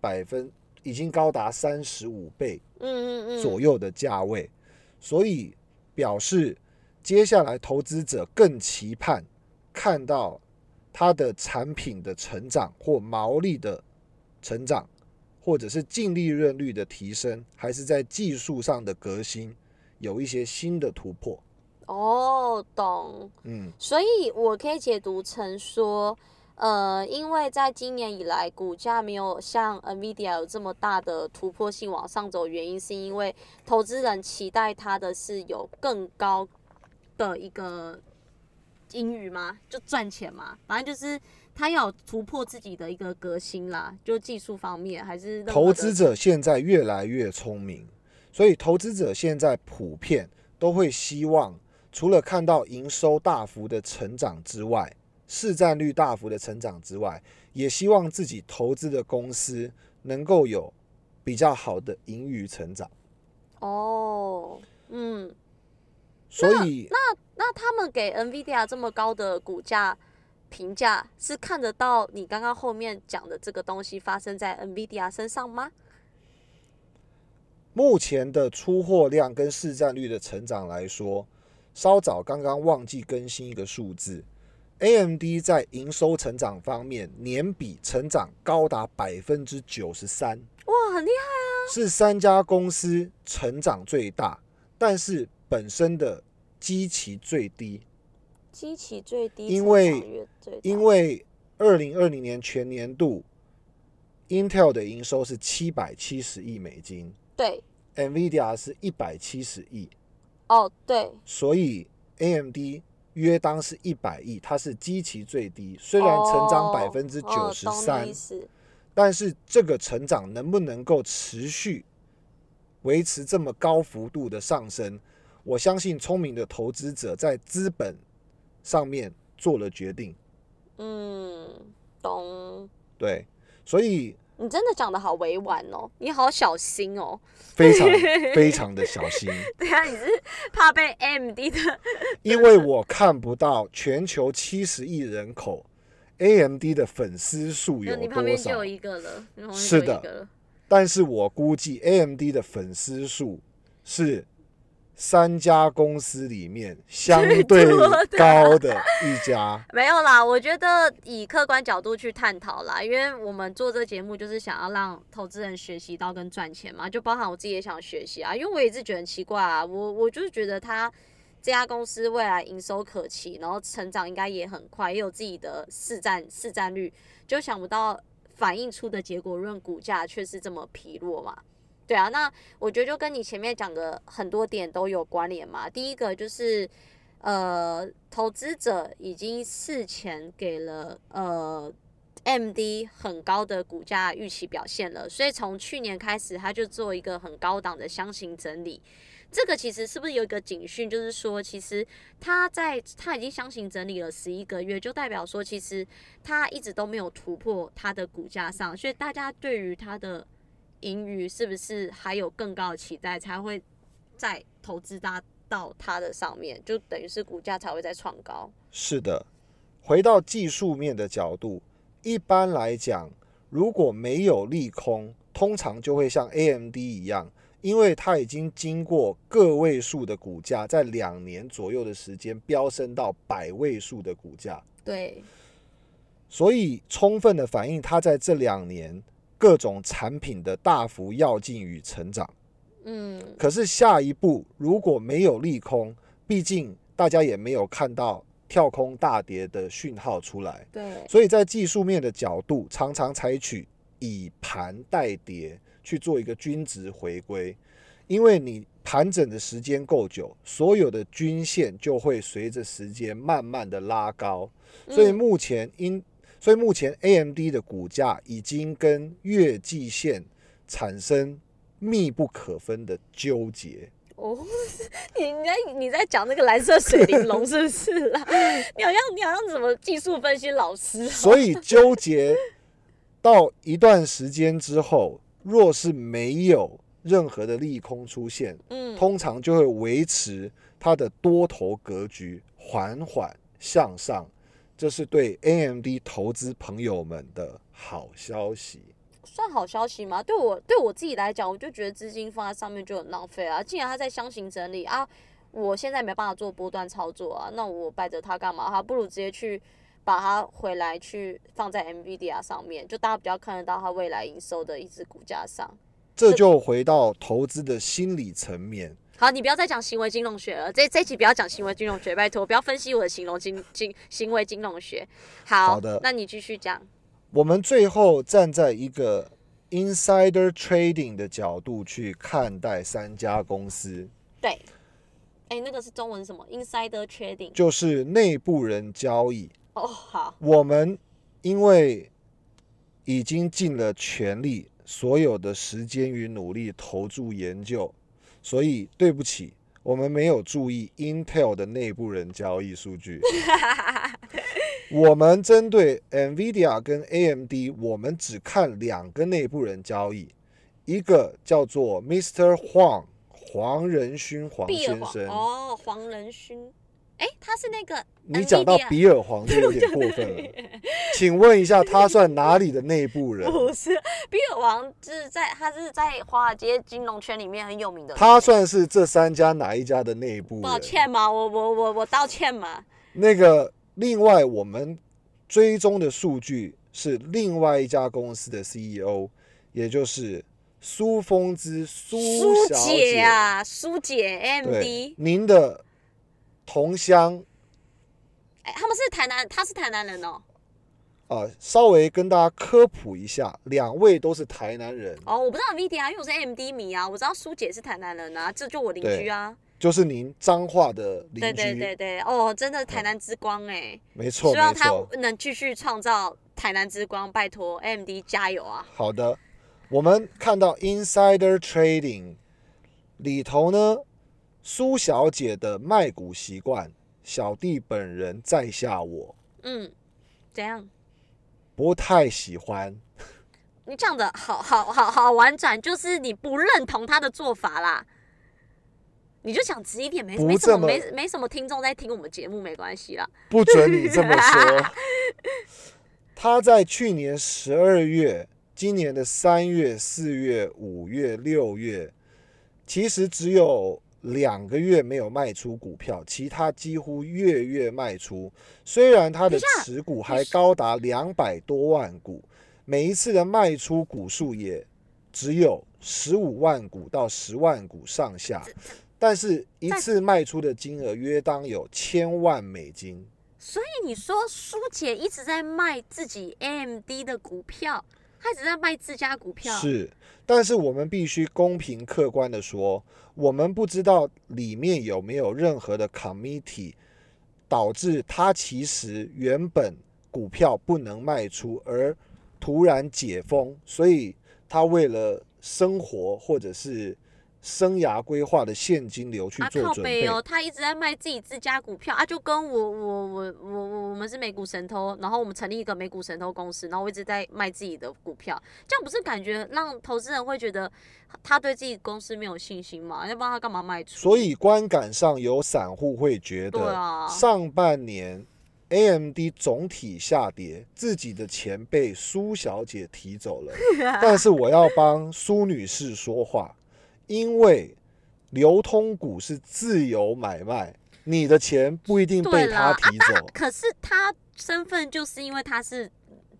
百分，已经高达三十五倍嗯嗯嗯，左右的价位，所以表示接下来投资者更期盼看到它的产品的成长或毛利的成长，或者是净利润率的提升，还是在技术上的革新有一些新的突破。哦，懂。嗯，所以我可以解读成说，呃，因为在今年以来，股价没有像 NVIDIA 有这么大的突破性往上走，原因是因为投资人期待它的是有更高的一个盈余吗？就赚钱嘛，反正就是他要突破自己的一个革新啦，就技术方面还是投资者现在越来越聪明，所以投资者现在普遍都会希望，除了看到营收大幅的成长之外，市占率大幅的成长之外，也希望自己投资的公司能够有比较好的盈余成长。哦，嗯。所以，那那他们给 NVIDIA 这么高的股价评价，是看得到你刚刚后面讲的这个东西发生在 NVIDIA 身上吗？目前的出货量跟市占率的成长来说，稍早刚刚忘记更新一个数字，AMD 在营收成长方面年比成长高达百分之九十三，哇，很厉害啊！是三家公司成长最大，但是本身的基期最低，基期最低，因为因为二零二零年全年度，Intel 的营收是七百七十亿美金对，，NVIDIA 是一百七十亿，哦对，所以 AMD 约当是一百亿，它是基期最低，虽然成长哦百分之九十三但是这个成长能不能够持续维持这么高幅度的上升？我相信聪明的投资者在资本上面做了决定，嗯，懂。对，所以。你真的讲的好委婉哦，你好小心哦。非常 <laughs> 非常的小心，<laughs> 对啊，你是怕被 AMD 的 <laughs> 因为我看不到全球七十亿人口 AMD 的粉丝数有你旁多少。边就有，一个了，你旁边是的就有一个了。但是我估计 AMD 的粉丝数是三家公司里面 <laughs> 相对高的一家。<laughs> 没有啦，我觉得以客观角度去探讨啦，因为我们做这节目就是想要让投资人学习到跟赚钱嘛，就包含我自己也想学习啊，因为我也是觉得很奇怪啊，我我就是觉得他这家公司未来营收可期，然后成长应该也很快，也有自己的市占市占率，就想不到反映出的结果论股价却是这么疲弱嘛。对啊，那我觉得就跟你前面讲的很多点都有关联嘛。第一个就是，呃，投资者已经事前给了呃 MD 很高的股价预期表现了，所以从去年开始，他就做一个很高档的箱型整理。这个其实是不是有一个警讯，就是说，其实他在他已经箱型整理了十一个月，就代表说，其实他一直都没有突破他的股价上，所以大家对于他的盈余是不是还有更高的期待，才会再投资到到它的上面，就等于是股价才会再创高。是的，回到技术面的角度，一般来讲，如果没有利空，通常就会像 AMD 一样，因为它已经经过个位数的股价，在两年左右的时间飙升到百位数的股价，对，所以充分的反映它在这两年各种产品的大幅要进与成长。嗯，可是下一步如果没有利空，毕竟大家也没有看到跳空大跌的讯号出来，对，所以在技术面的角度，常常采取以盘代跌去做一个均值回归，因为你盘整的时间够久，所有的均线就会随着时间慢慢的拉高，所以嗯目前因所以目前 AMD 的股价已经跟月季线产生密不可分的纠结。哦，<laughs> 你你在你在讲那个蓝色水玲珑是不是啦？<laughs> 你好像你好像什么技术分析老师、哦，所以纠结到一段时间之后，若是没有任何的利空出现，嗯，通常就会维持它的多头格局缓缓向上，这是对 AMD 投资朋友们的好消息。算好消息吗？对我对我自己来讲，我就觉得资金放在上面就很浪费啊。既然它在箱型整理啊，我现在没办法做波段操作啊，那我摆着它干嘛？还不如直接去把它回来去放在 NVIDIA 上面，就大家比较看得到它未来营收的一只股价上。这就回到投资的心理层面。好，你不要再讲行为金融学了，这这一期不要讲行为金融学，拜托，不要分析我的形容金金行为金融学。好，好的那你继续讲。我们最后站在一个 insider trading 的角度去看待三家公司，对，哎、那个是中文什么？Insider Trading。就是内部人交易。哦，好，我们因为已经尽了全力，所有的时间与努力投注研究，所以对不起，我们没有注意 Intel 的内部人交易数据。<laughs> 我们针对 NVIDIA 跟 AMD，我们只看两个内部人交易，一个叫做 Mr. Huang 黄仁勋黄先生。哦，黄仁勋，哎、他是那个你讲到比尔黄就有点过分了，请问一下，他算哪里的内部人？不是比尔王，是在他是在华尔街金融圈里面很有名的。他算是这三家哪一家的内部人？抱歉嘛，我我我我道歉嘛。那个另外我们追踪的数据是另外一家公司的 CEO，也就是苏峰之苏苏小姐啊，苏姐 MD，，您的同乡哎、他们是台南，他是台南人哦。啊、稍微跟大家科普一下，两位都是台南人，哦，我不知道 V D 啊，因为我是 M D 迷啊，我知道苏姐是台南人啊，这就我邻居啊。就是您彰化的邻居，对对对对，哦，真的台南之光哎、没错希望他。能继续创造台南之光，拜托 M D 加油啊！好的，我们看到 Insider Trading 里头呢，苏小姐的卖股习惯，小弟本人在下我嗯，怎样？不太喜欢。<laughs> 你这样的好好好好婉转，就是你不认同他的做法啦。你就讲直一点，没没什么没没什么听众在听我们节目，没关系啦。不准你这么说。<laughs> 他在去年十二月、今年的三月、四月、五月、六月，其实只有两个月没有卖出股票，其他几乎月月卖出。虽然他的持股还高达两百多万股，每一次的卖出股数也只有十五万股到十万股上下，但是一次卖出的金额约当有千万美金。所以你说苏姐一直在卖自己 AMD 的股票，她一直在卖自家股票，是，但是我们必须公平客观的说，我们不知道里面有没有任何的 committee 导致他其实原本股票不能卖出，而突然解封，所以他为了生活或者是生涯规划的现金流去啊做准备。靠哦，他一直在卖自己自家股票啊，就跟我我我我我我们是美股神偷，然后我们成立一个美股神偷公司，然后我一直在卖自己的股票，这样不是感觉让投资人会觉得他对自己公司没有信心嘛？要不然他干嘛卖出？所以观感上有散户会觉得，上半年 AMD 总体下跌，自己的钱被苏小姐提走了。<laughs> 但是我要帮苏女士说话，因为流通股是自由买卖，你的钱不一定被他提走，可是他身份就是因为他是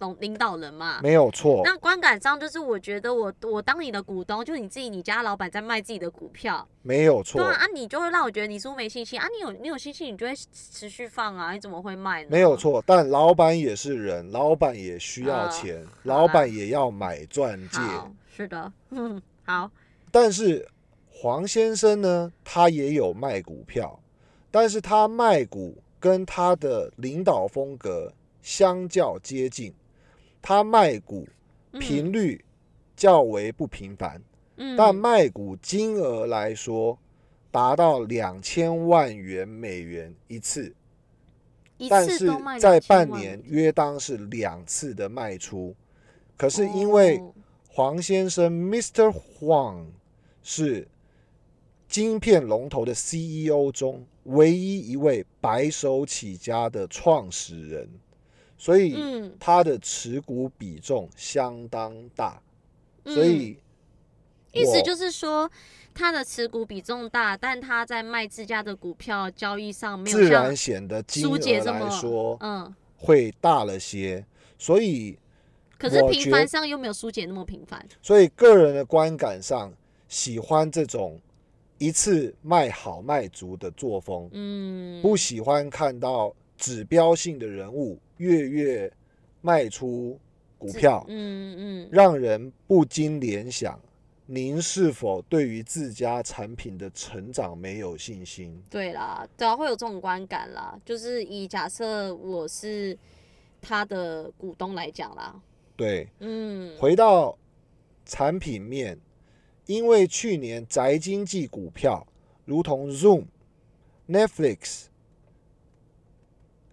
领领导人嘛。没有错。那观感上就是，我觉得我我当你的股东，就你自己你家老板在卖自己的股票，没有错对，啊，啊你就会让我觉得你是不是没信心啊？你有你有信心，你就会持续放啊，你怎么会卖呢？没有，错。但老板也是人，老板也需要嗯钱，好老板也要买钻戒。是的，嗯，<laughs> 好，但是黄先生呢，他也有卖股票，但是他卖股跟他的领导风格相较接近，他卖股嗯。频率较为不频繁，嗯。但卖股金额来说达到两千万元美元一次，但是在半年约当是两次的卖出，可是因为哦。黄先生 Mr. Huang 是晶片龙头的 CEO 中唯一一位白手起家的创始人，所以嗯，他的持股比重相当大，嗯。所以意思就是说。他的持股比重大，但他在卖自家的股票交易上没有自然显得金额来说嗯，会大了些，所以可是我觉频繁上又没有苏姐那么频繁。所以个人的观感上喜欢这种一次卖好卖足的作风。嗯，不喜欢看到指标性的人物月月卖出股票，嗯嗯，让人不禁联想：您是否对于自家产品的成长没有信心？对啦，对啊，会有这种观感啦。就是以假设我是他的股东来讲啦，对，嗯，回到产品面，因为去年宅经济股票如同 Zoom、Netflix，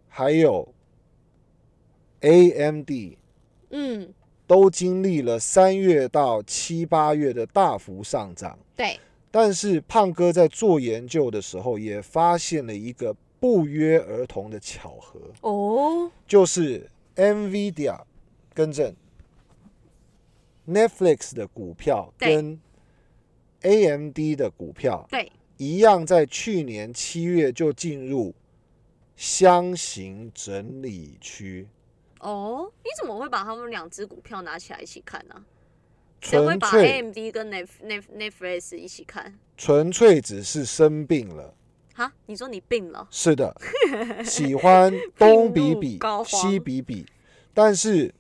还有 AMD。嗯，都经历了三月到七八月的大幅上涨。对，但是胖哥在做研究的时候，也发现了一个不约而同的巧合，哦，就是 NVIDIA 更正 Netflix 的股票跟 AMD 的股票对，一样，在去年七月就进入箱型整理区。哦，你怎么会把他们两只股票拿起来一起看呢、谁会把纯粹 AMD 跟 Net Net Netflix 一起看？纯粹只是生病了。哈，你说你病了？是的，喜欢东比比 <laughs> 西比比，但是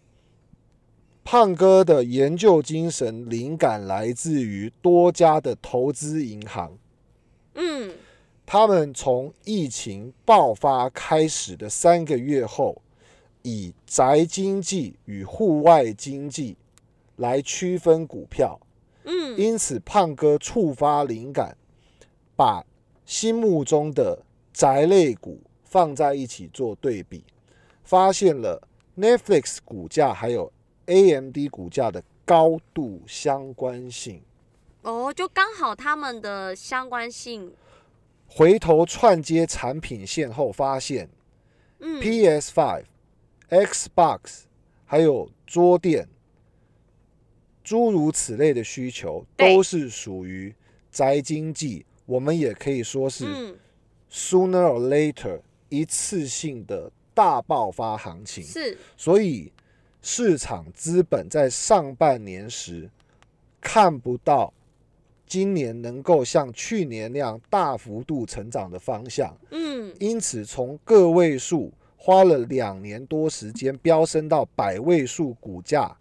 胖哥的研究精神灵感来自于多家的投资银行，嗯，他们从疫情爆发开始的三个月后，以宅经济与户外经济来区分股票。嗯，因此，胖哥触发灵感，把心目中的宅类股放在一起做对比，发现了 Netflix 股价还有 AMD 股价的高度相关性。哦，就刚好他们的相关性，回头串接产品线后，发现嗯，PS Five、Xbox 还有桌垫，诸如此类的需求都是属于宅经济，我们也可以说是嗯，sooner or later 一次性的大爆发行情。是，所以市场资本在上半年时看不到今年能够像去年那样大幅度成长的方向。嗯，因此从个位数花了两年多时间飙升到百位数股价，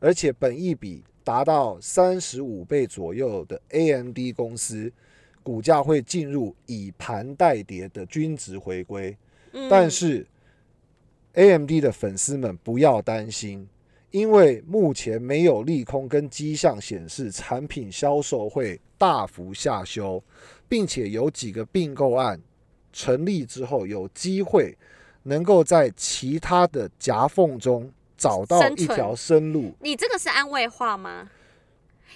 而且本益比达到三十五倍左右的 AMD 公司，股价会进入以盘代跌的均值回归。嗯但是 AMD 的粉丝们不要担心，因为目前没有利空跟迹象显示产品销售会大幅下修，并且有几个并购案成立之后，有机会能够在其他的夹缝中找到一条生路。你这个是安慰话吗？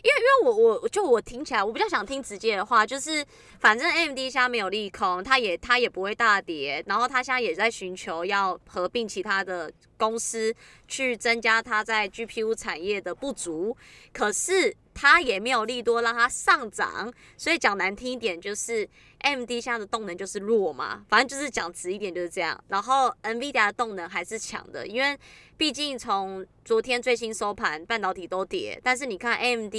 因为因为我我就我听起来，我比较想听直接的话，就是反正 AMD 现在没有利空，它也它也不会大跌，然后它现在也在寻求要合并其他的公司，去增加它在 GPU 产业的不足，可是它也没有利多让它上涨，所以讲难听一点就是 AMD 现在的动能就是弱嘛，反正就是讲直一点就是这样，然后 NVIDIA 的动能还是强的，因为毕竟从昨天最新收盘，半导体都跌，但是你看 AMD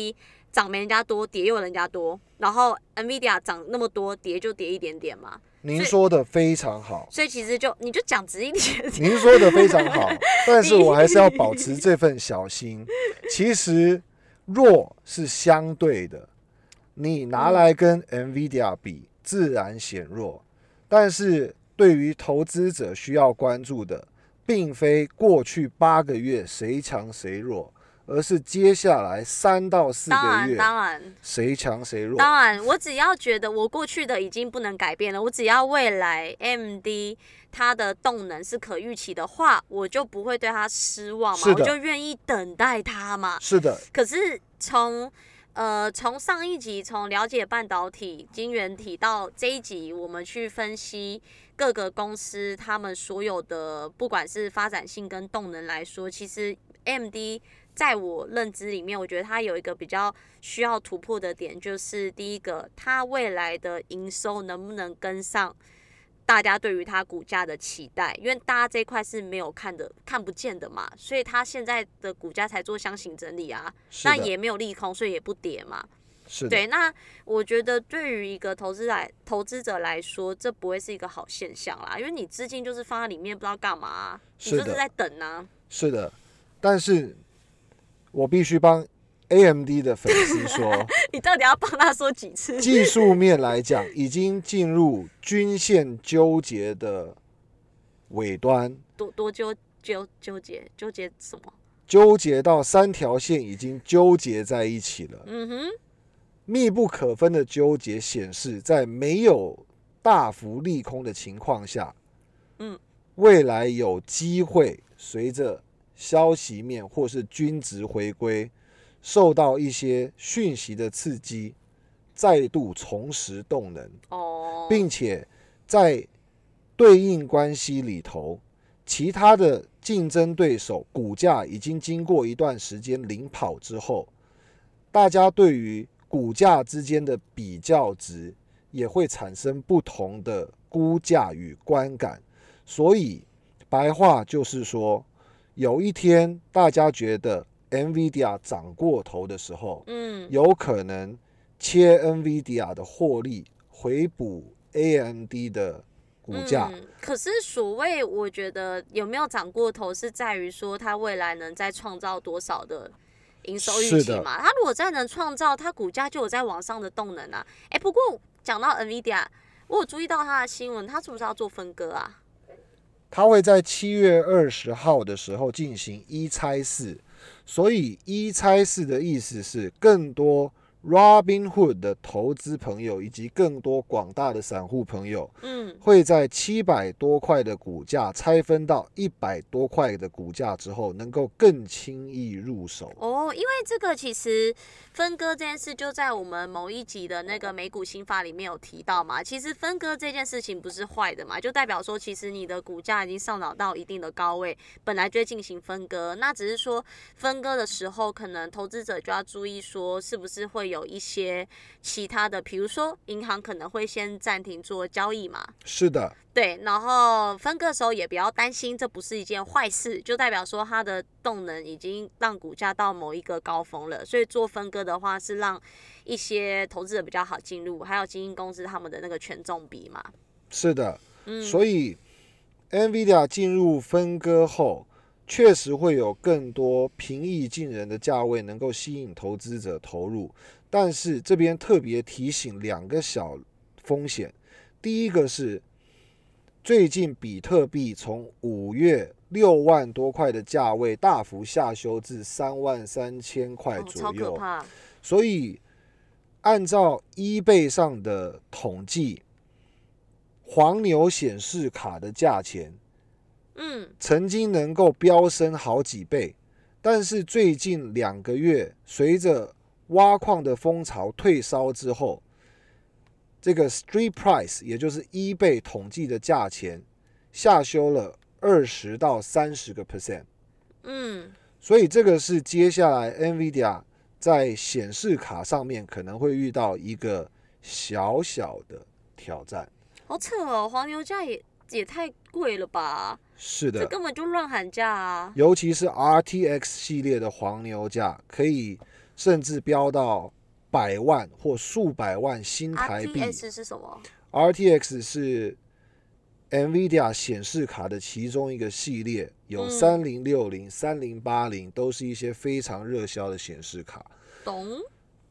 涨没人家多，跌又人家多，然后 NVIDIA 涨那么多，跌就跌一点点嘛，您说的非常好，所以其实就你就讲直一点，<laughs> 您说的非常好，<laughs> 但是我还是要保持这份小心。<laughs> 其实弱是相对的，你拿来跟 NVIDIA 比，自然显弱。但是对于投资者需要关注的，并非过去八个月谁强谁弱，而是接下来三到四当然个月当然谁强谁弱。当然，我只要觉得我过去的已经不能改变了，我只要未来 AMD 它的动能是可预期的话，我就不会对它失望嘛，我就愿意等待它嘛。是的，可是从呃从上一集从了解半导体、晶圆体到这一集，我们去分析各个公司他们所有的不管是发展性跟动能来说，其实 MD 在我认知里面，我觉得它有一个比较需要突破的点，就是第一个，它未来的营收能不能跟上大家对于它股价的期待？因为大家这一块是没有看的、看不见的嘛，所以它现在的股价才做箱型整理啊。那也没有利空，所以也不跌嘛。是的，对，那我觉得对于一个投资来投资者来说，这不会是一个好现象啦，因为你资金就是放在里面，不知道干嘛啊、你就是在等啊。是的。但是我必须帮 AMD 的粉丝说。<laughs> 你到底要帮他说几次？技术面来讲，已经进入均线纠结的尾端，多多纠纠纠结纠结什么？纠结到三条线已经纠结在一起了，嗯哼，密不可分的纠结显示，在没有大幅利空的情况下，嗯，未来有机会随着消息面或是均值回归，受到一些讯息的刺激，再度重拾动能。哦，并且在对应关系里头，其他的竞争对手股价已经经过一段时间领跑之后，大家对于股价之间的比较值也会产生不同的估价与观感。所以白话就是说，有一天大家觉得 NVIDIA 涨过头的时候，嗯，有可能切 NVIDIA 的获利，回补 AMD 的股价。嗯，可是所谓我觉得有没有涨过头，是在于说它未来能再创造多少的营收预期嘛？它如果再能创造，它股价就有在往上的动能啊。哎、不过讲到 NVIDIA，我有注意到它的新闻，它是不是要做分割啊？它会在七月二十号的时候进行一拆四，所以一拆四的意思是更多 Robinhood 的投资朋友以及更多广大的散户朋友嗯，会在七百多块的股价拆分到一百多块的股价之后，能够更轻易入手。哦，因为这个其实分割这件事就在我们某一集的那个美股新法里面有提到嘛。其实分割这件事情不是坏的嘛，就代表说其实你的股价已经上涨到一定的高位，本来就会进行分割。那只是说分割的时候，可能投资者就要注意说是不是会有一些其他的，比如说银行可能会先暂停做交易嘛，是的，对，然后分割的时候也不要担心，这不是一件坏事，就代表说它的动能已经让股价到某一个高峰了，所以做分割的话是让一些投资者比较好进入，还有基金公司他们的那个权重比嘛。是的。嗯，所以 NVIDIA 进入分割后，确实会有更多平易近人的价位能够吸引投资者投入。但是这边特别提醒两个小风险，第一个是最近比特币从五月六万多块的价位大幅下修至三万三千块左右，怕。所以按照 eBay 上的统计，黄牛显示卡的价钱嗯，曾经能够飙升好几倍，但是最近两个月，随着挖矿的风潮退烧之后，这个 Street Price 也就是 eBay 统计的价钱下修了二十到三十个 percent。嗯，所以这个是接下来 NVIDIA 在显示卡上面可能会遇到一个小小的挑战。好扯哦，黄牛价也也太贵了吧？是的，这根本就乱喊价啊！尤其是 RTX 系列的黄牛价，可以甚至飙到百万或数百万新台币。RTX 是什么？RTX 是 NVIDIA 显示卡的其中一个系列，有嗯三零六零、三零八零，都是一些非常热销的显示卡。懂？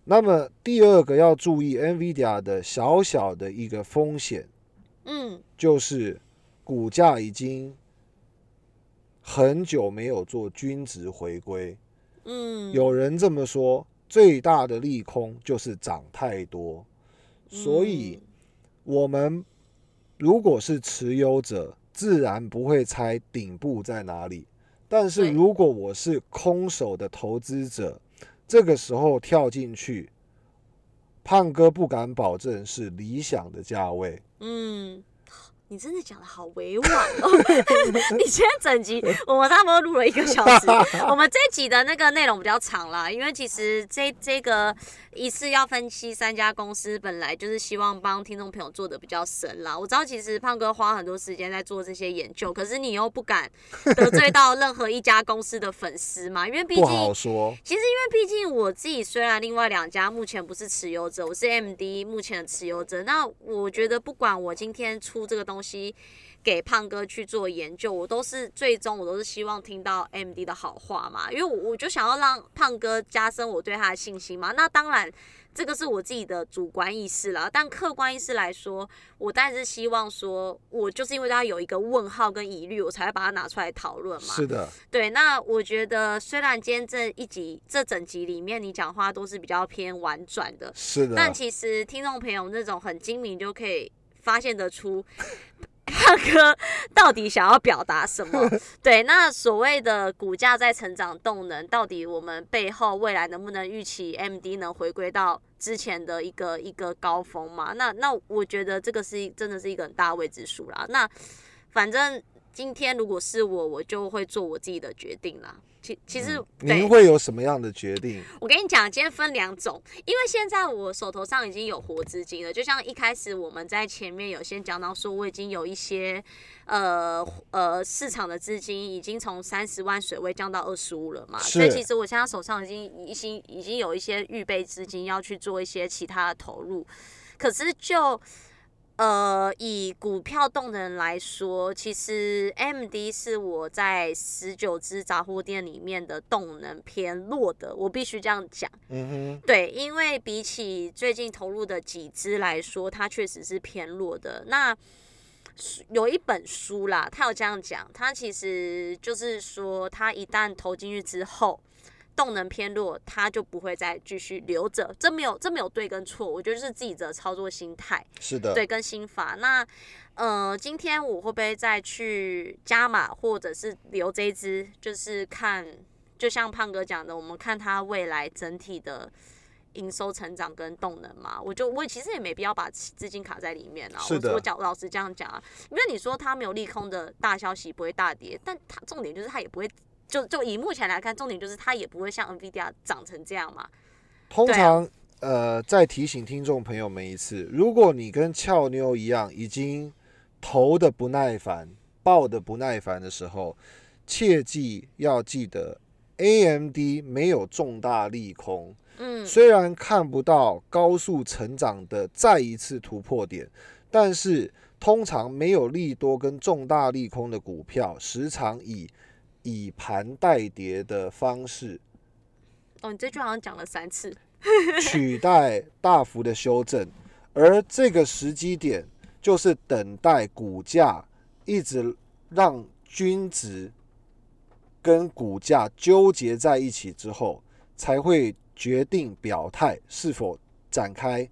那么第二个要注意 NVIDIA 的小小的一个风险，嗯，就是股价已经很久没有做均值回归。嗯，有人这么说，最大的利空就是涨太多，所以嗯我们如果是持有者，自然不会猜顶部在哪里。但是如果我是空手的投资者，这个时候跳进去，胖哥不敢保证是理想的价位。嗯，你真的讲的好委婉哦。<laughs> 你今天整集我们差不多录了一个小时，<laughs> 我们这集的那个内容比较长啦，因为其实这这个一次要分析三家公司，本来就是希望帮听众朋友做的比较深啦。我知道其实胖哥花很多时间在做这些研究，可是你又不敢得罪到任何一家公司的粉丝嘛，因为毕不竟好说，其实因为毕竟我自己虽然另外两家目前不是持有者，我是 MD 目前的持有者，那我觉得不管我今天出这个东西给胖哥去做研究，我都是最终我都是希望听到 MD 的好话嘛，因为我我就想要让胖哥加深我对他的信心嘛。那当然。这个是我自己的主观意识啦，但客观意识来说，我当然是希望说，我就是因为他有一个问号跟疑虑，我才会把它拿出来讨论嘛。是的，对，那我觉得虽然今天这一集这整集里面你讲话都是比较偏婉转的，是的但，其实听众朋友那种很精明就可以发现得出。胖哥到底想要表达什么？<laughs> 对，那所谓的股价在成长动能，到底我们背后未来能不能预期 MD 能回归到之前的一个一个高峰嘛？那那我觉得这个是真的是一个很大未知数啦。那反正今天如果是我，我就会做我自己的决定啦。其其实、对。您会有什么样的决定？我跟你讲，今天分两种，因为现在我手头上已经有活资金了，就像一开始我们在前面有先讲到说，我已经有一些呃呃市场的资金已经从三十万水位降到二十五了嘛，是。所以其实我现在手上已经已经已经有一些预备资金要去做一些其他的投入，可是就呃，以股票动能来说，其实 M D 是我在十九只杂货店里面的动能偏弱的，我必须这样讲。嗯哼，对，因为比起最近投入的几只来说，它确实是偏弱的。那有一本书啦，他有这样讲，他其实就是说，他一旦投进去之后。动能偏弱，它就不会再继续留着。这没有，这没有对跟错，我觉得是自己的操作心态。是的，对跟心法。那呃，今天我会不会再去加码，或者是留这一只？就是看，就像胖哥讲的，我们看它未来整体的营收成长跟动能嘛。我就我其实也没必要把资金卡在里面啊。是的。我讲老实这样讲啊，因为你说它没有利空的大消息，不会大跌，但它重点就是它也不会。就就以目前来看，重点就是它也不会像 NVIDIA 长成这样嘛。通常，呃，再提醒听众朋友们一次，如果你跟俏妞一样，已经投的不耐烦、抱的不耐烦的时候，切记要记得，AMD 没有重大利空。嗯，虽然看不到高速成长的再一次突破点，但是通常没有利多跟重大利空的股票，时常以以盘代跌的方式，哦，你这句好像讲了三次，<laughs> <laughs> 取代大幅的修正，而这个时机点就是等待股价一直让均值跟股价纠结在一起之后，才会决定表态是否展开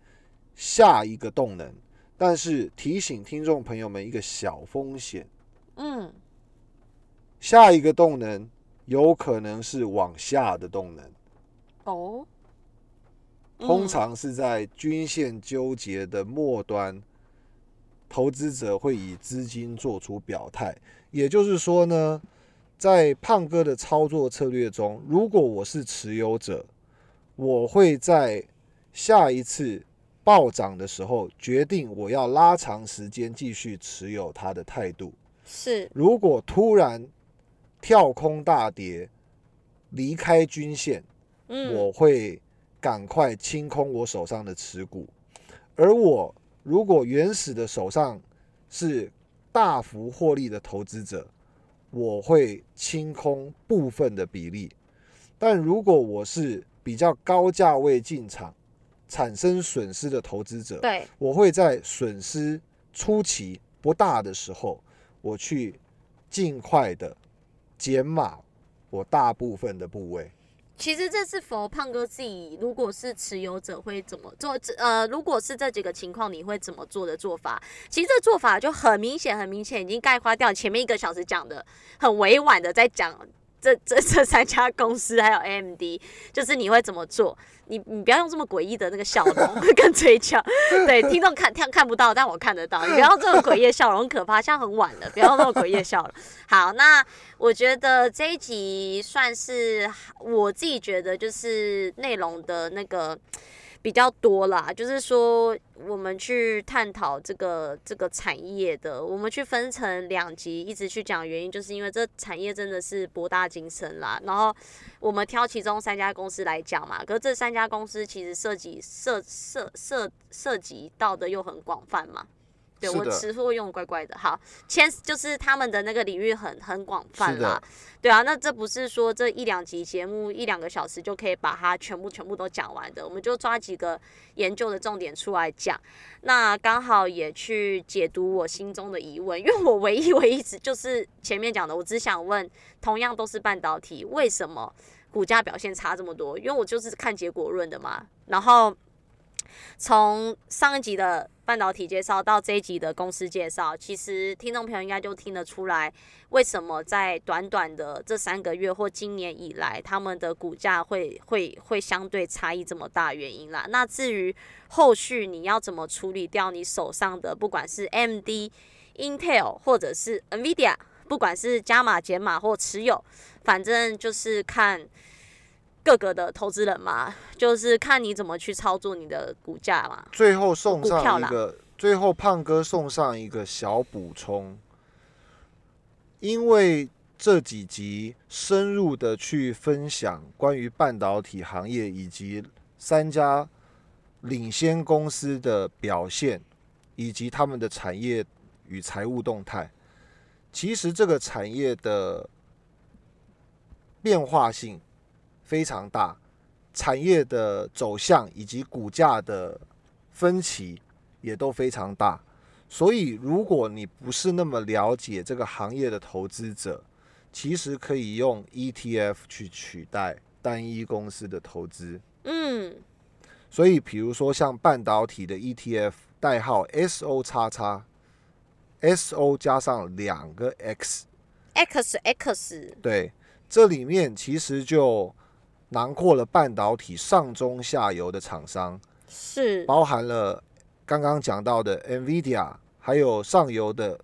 下一个动能。但是提醒听众朋友们一个小风险，嗯。下一个动能有可能是往下的动能哦，通常是在均线纠结的末端，投资者会以资金做出表态。也就是说呢，在胖哥的操作策略中，如果我是持有者，我会在下一次暴涨的时候决定我要拉长时间继续持有它的态度。是，如果突然。跳空大跌，离开均线，我会赶快清空我手上的持股。而我如果原始的手上是大幅获利的投资者，我会清空部分的比例。但如果我是比较高价位进场，产生损失的投资者，对，我会在损失初期不大的时候，我去尽快的。减码我大部分的部位。其实这是佛胖哥自己如果是持有者会怎么做？呃，如果是这几个情况，你会怎么做的做法？其实这做法就很明显，很明显已经概括掉前面一个小时讲的很委婉的在讲。这这这三家公司还有 AMD，就是你会怎么做？你你不要用这么诡异的那个笑容 <laughs> 跟嘴角，对，听众看看看不到，但我看得到。你不要这种诡异的笑容，很可怕，现在很晚了，不要那么诡异笑了。好，那我觉得这一集算是我自己觉得就是内容的那个。比较多啦，就是说我们去探讨这个这个产业的，我们去分成两集，一直去讲原因，就是因为这产业真的是博大精深啦。然后我们挑其中三家公司来讲嘛，可是这三家公司其实涉及涉涉涉涉及到的又很广泛嘛。对我词货用怪怪的，好，千就是他们的那个领域很很广泛啦，对啊，那这不是说这一两集节目一两个小时就可以把它全部全部都讲完的，我们就抓几个研究的重点出来讲，那刚好也去解读我心中的疑问，因为我唯一唯一只就是前面讲的，我只想问，同样都是半导体，为什么股价表现差这么多？因为我就是看结果论的嘛，然后。从上一集的半导体介绍到这一集的公司介绍，其实听众朋友应该就听得出来，为什么在短短的这三个月或今年以来，他们的股价会会会相对差异这么大原因啦。那至于后续你要怎么处理掉你手上的，不管是 MD、Intel 或者是 NVIDIA，不管是加码减码或持有，反正就是看。各个的投资人嘛，就是看你怎么去操作你的股价嘛。最后送上一个，最后胖哥送上一个小补充，因为这几集深入的去分享关于半导体行业以及三家领先公司的表现，以及他们的产业与财务动态。其实这个产业的变化性非常大，产业的走向以及股价的分歧也都非常大。所以，如果你不是那么了解这个行业的投资者，其实可以用 ETF 去取代单一公司的投资。嗯，所以，比如说像半导体的 ETF，代号 SO 叉叉，SO 加上两个 X，X X，对，这里面其实就囊括了半导体上中下游的厂商，是。包含了刚刚讲到的 NVIDIA，还有上游的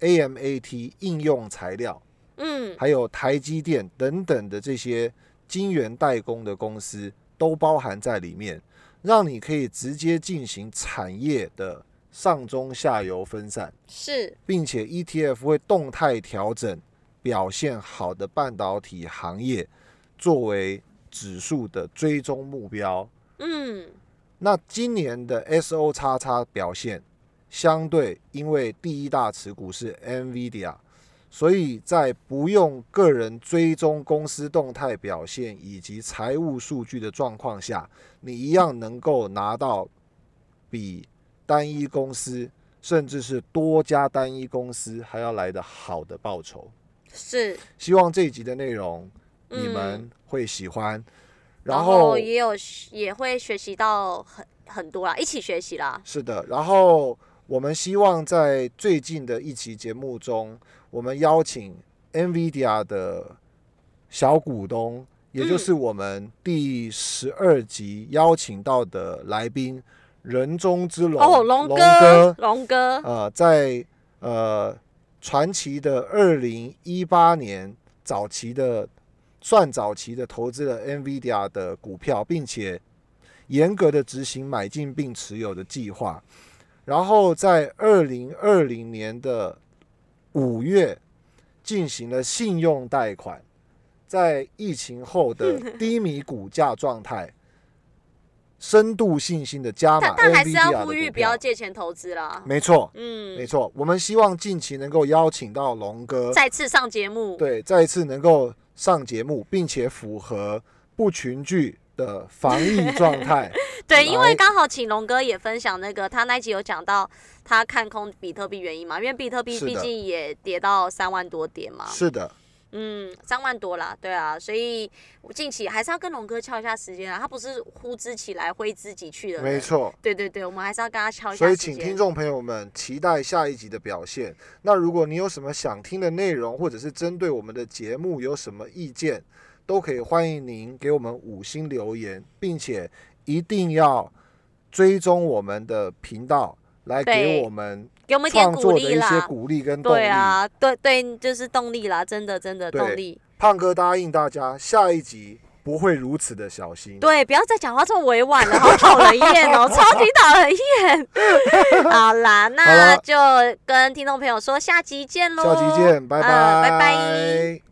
AMAT 应用材料，嗯。还有台积电等等的这些晶圆代工的公司都包含在里面，让你可以直接进行产业的上中下游分散，是。并且 ETF 会动态调整表现好的半导体行业作为指数的追踪目标。嗯那今年的 SO 叉叉表现相对，因为第一大持股是 NVIDIA，所以在不用个人追踪公司动态表现以及财务数据的状况下，你一样能够拿到比单一公司甚至是多家单一公司还要来的好的报酬。是，希望这一集的内容你嗯们会喜欢，然然后也有也会学习到很很多啦，一起学习啦。是的，然后我们希望在最近的一期节目中，我们邀请 NVIDIA 的小股东，也就是我们第十二集邀请到的来宾人中之龙哦，龙龙哥，龙哥，呃，在呃传奇的二零一八年早期的算早期的投资了 NVIDIA 的股票，并且严格的执行买进并持有的计划，然后在二零二零年的五月进行了信用贷款，在疫情后的 <laughs> 低迷股价状态。深度信心的加码但但还是要呼吁不要借钱投资啦。没错，嗯没，错，我们希望近期能够邀请到龙哥，再次上节目。对，再一次能够上节目，并且符合不群聚的防疫状态。<laughs> 对，因为刚好请龙哥也分享那个，他那一集有讲到他看空比特币原因嘛，因为比特币毕竟也跌到三万多点嘛，是的，嗯，三万多啦，对啊，所以我近期还是要跟龙哥敲一下时间啊，他不是呼之即来挥之即去的人，没，错。对对对，我们还是要跟他敲一下所以。请听众朋友们期待下一集的表现。那如果你有什么想听的内容，或者是针对我们的节目有什么意见，都可以欢迎您给我们五星留言，并且一定要追踪我们的频道，来给我们给我们一点鼓励啦，鼓励跟动力。对啊，对对，就是动力啦，真的真的对动力。胖哥答应大家，下一集不会如此的小心。对，不要再讲话这么委婉了，好讨人厌哦，<laughs> 超级讨人厌。好啦，那就跟听众朋友说下集见喽，下集见，拜拜，啊拜拜。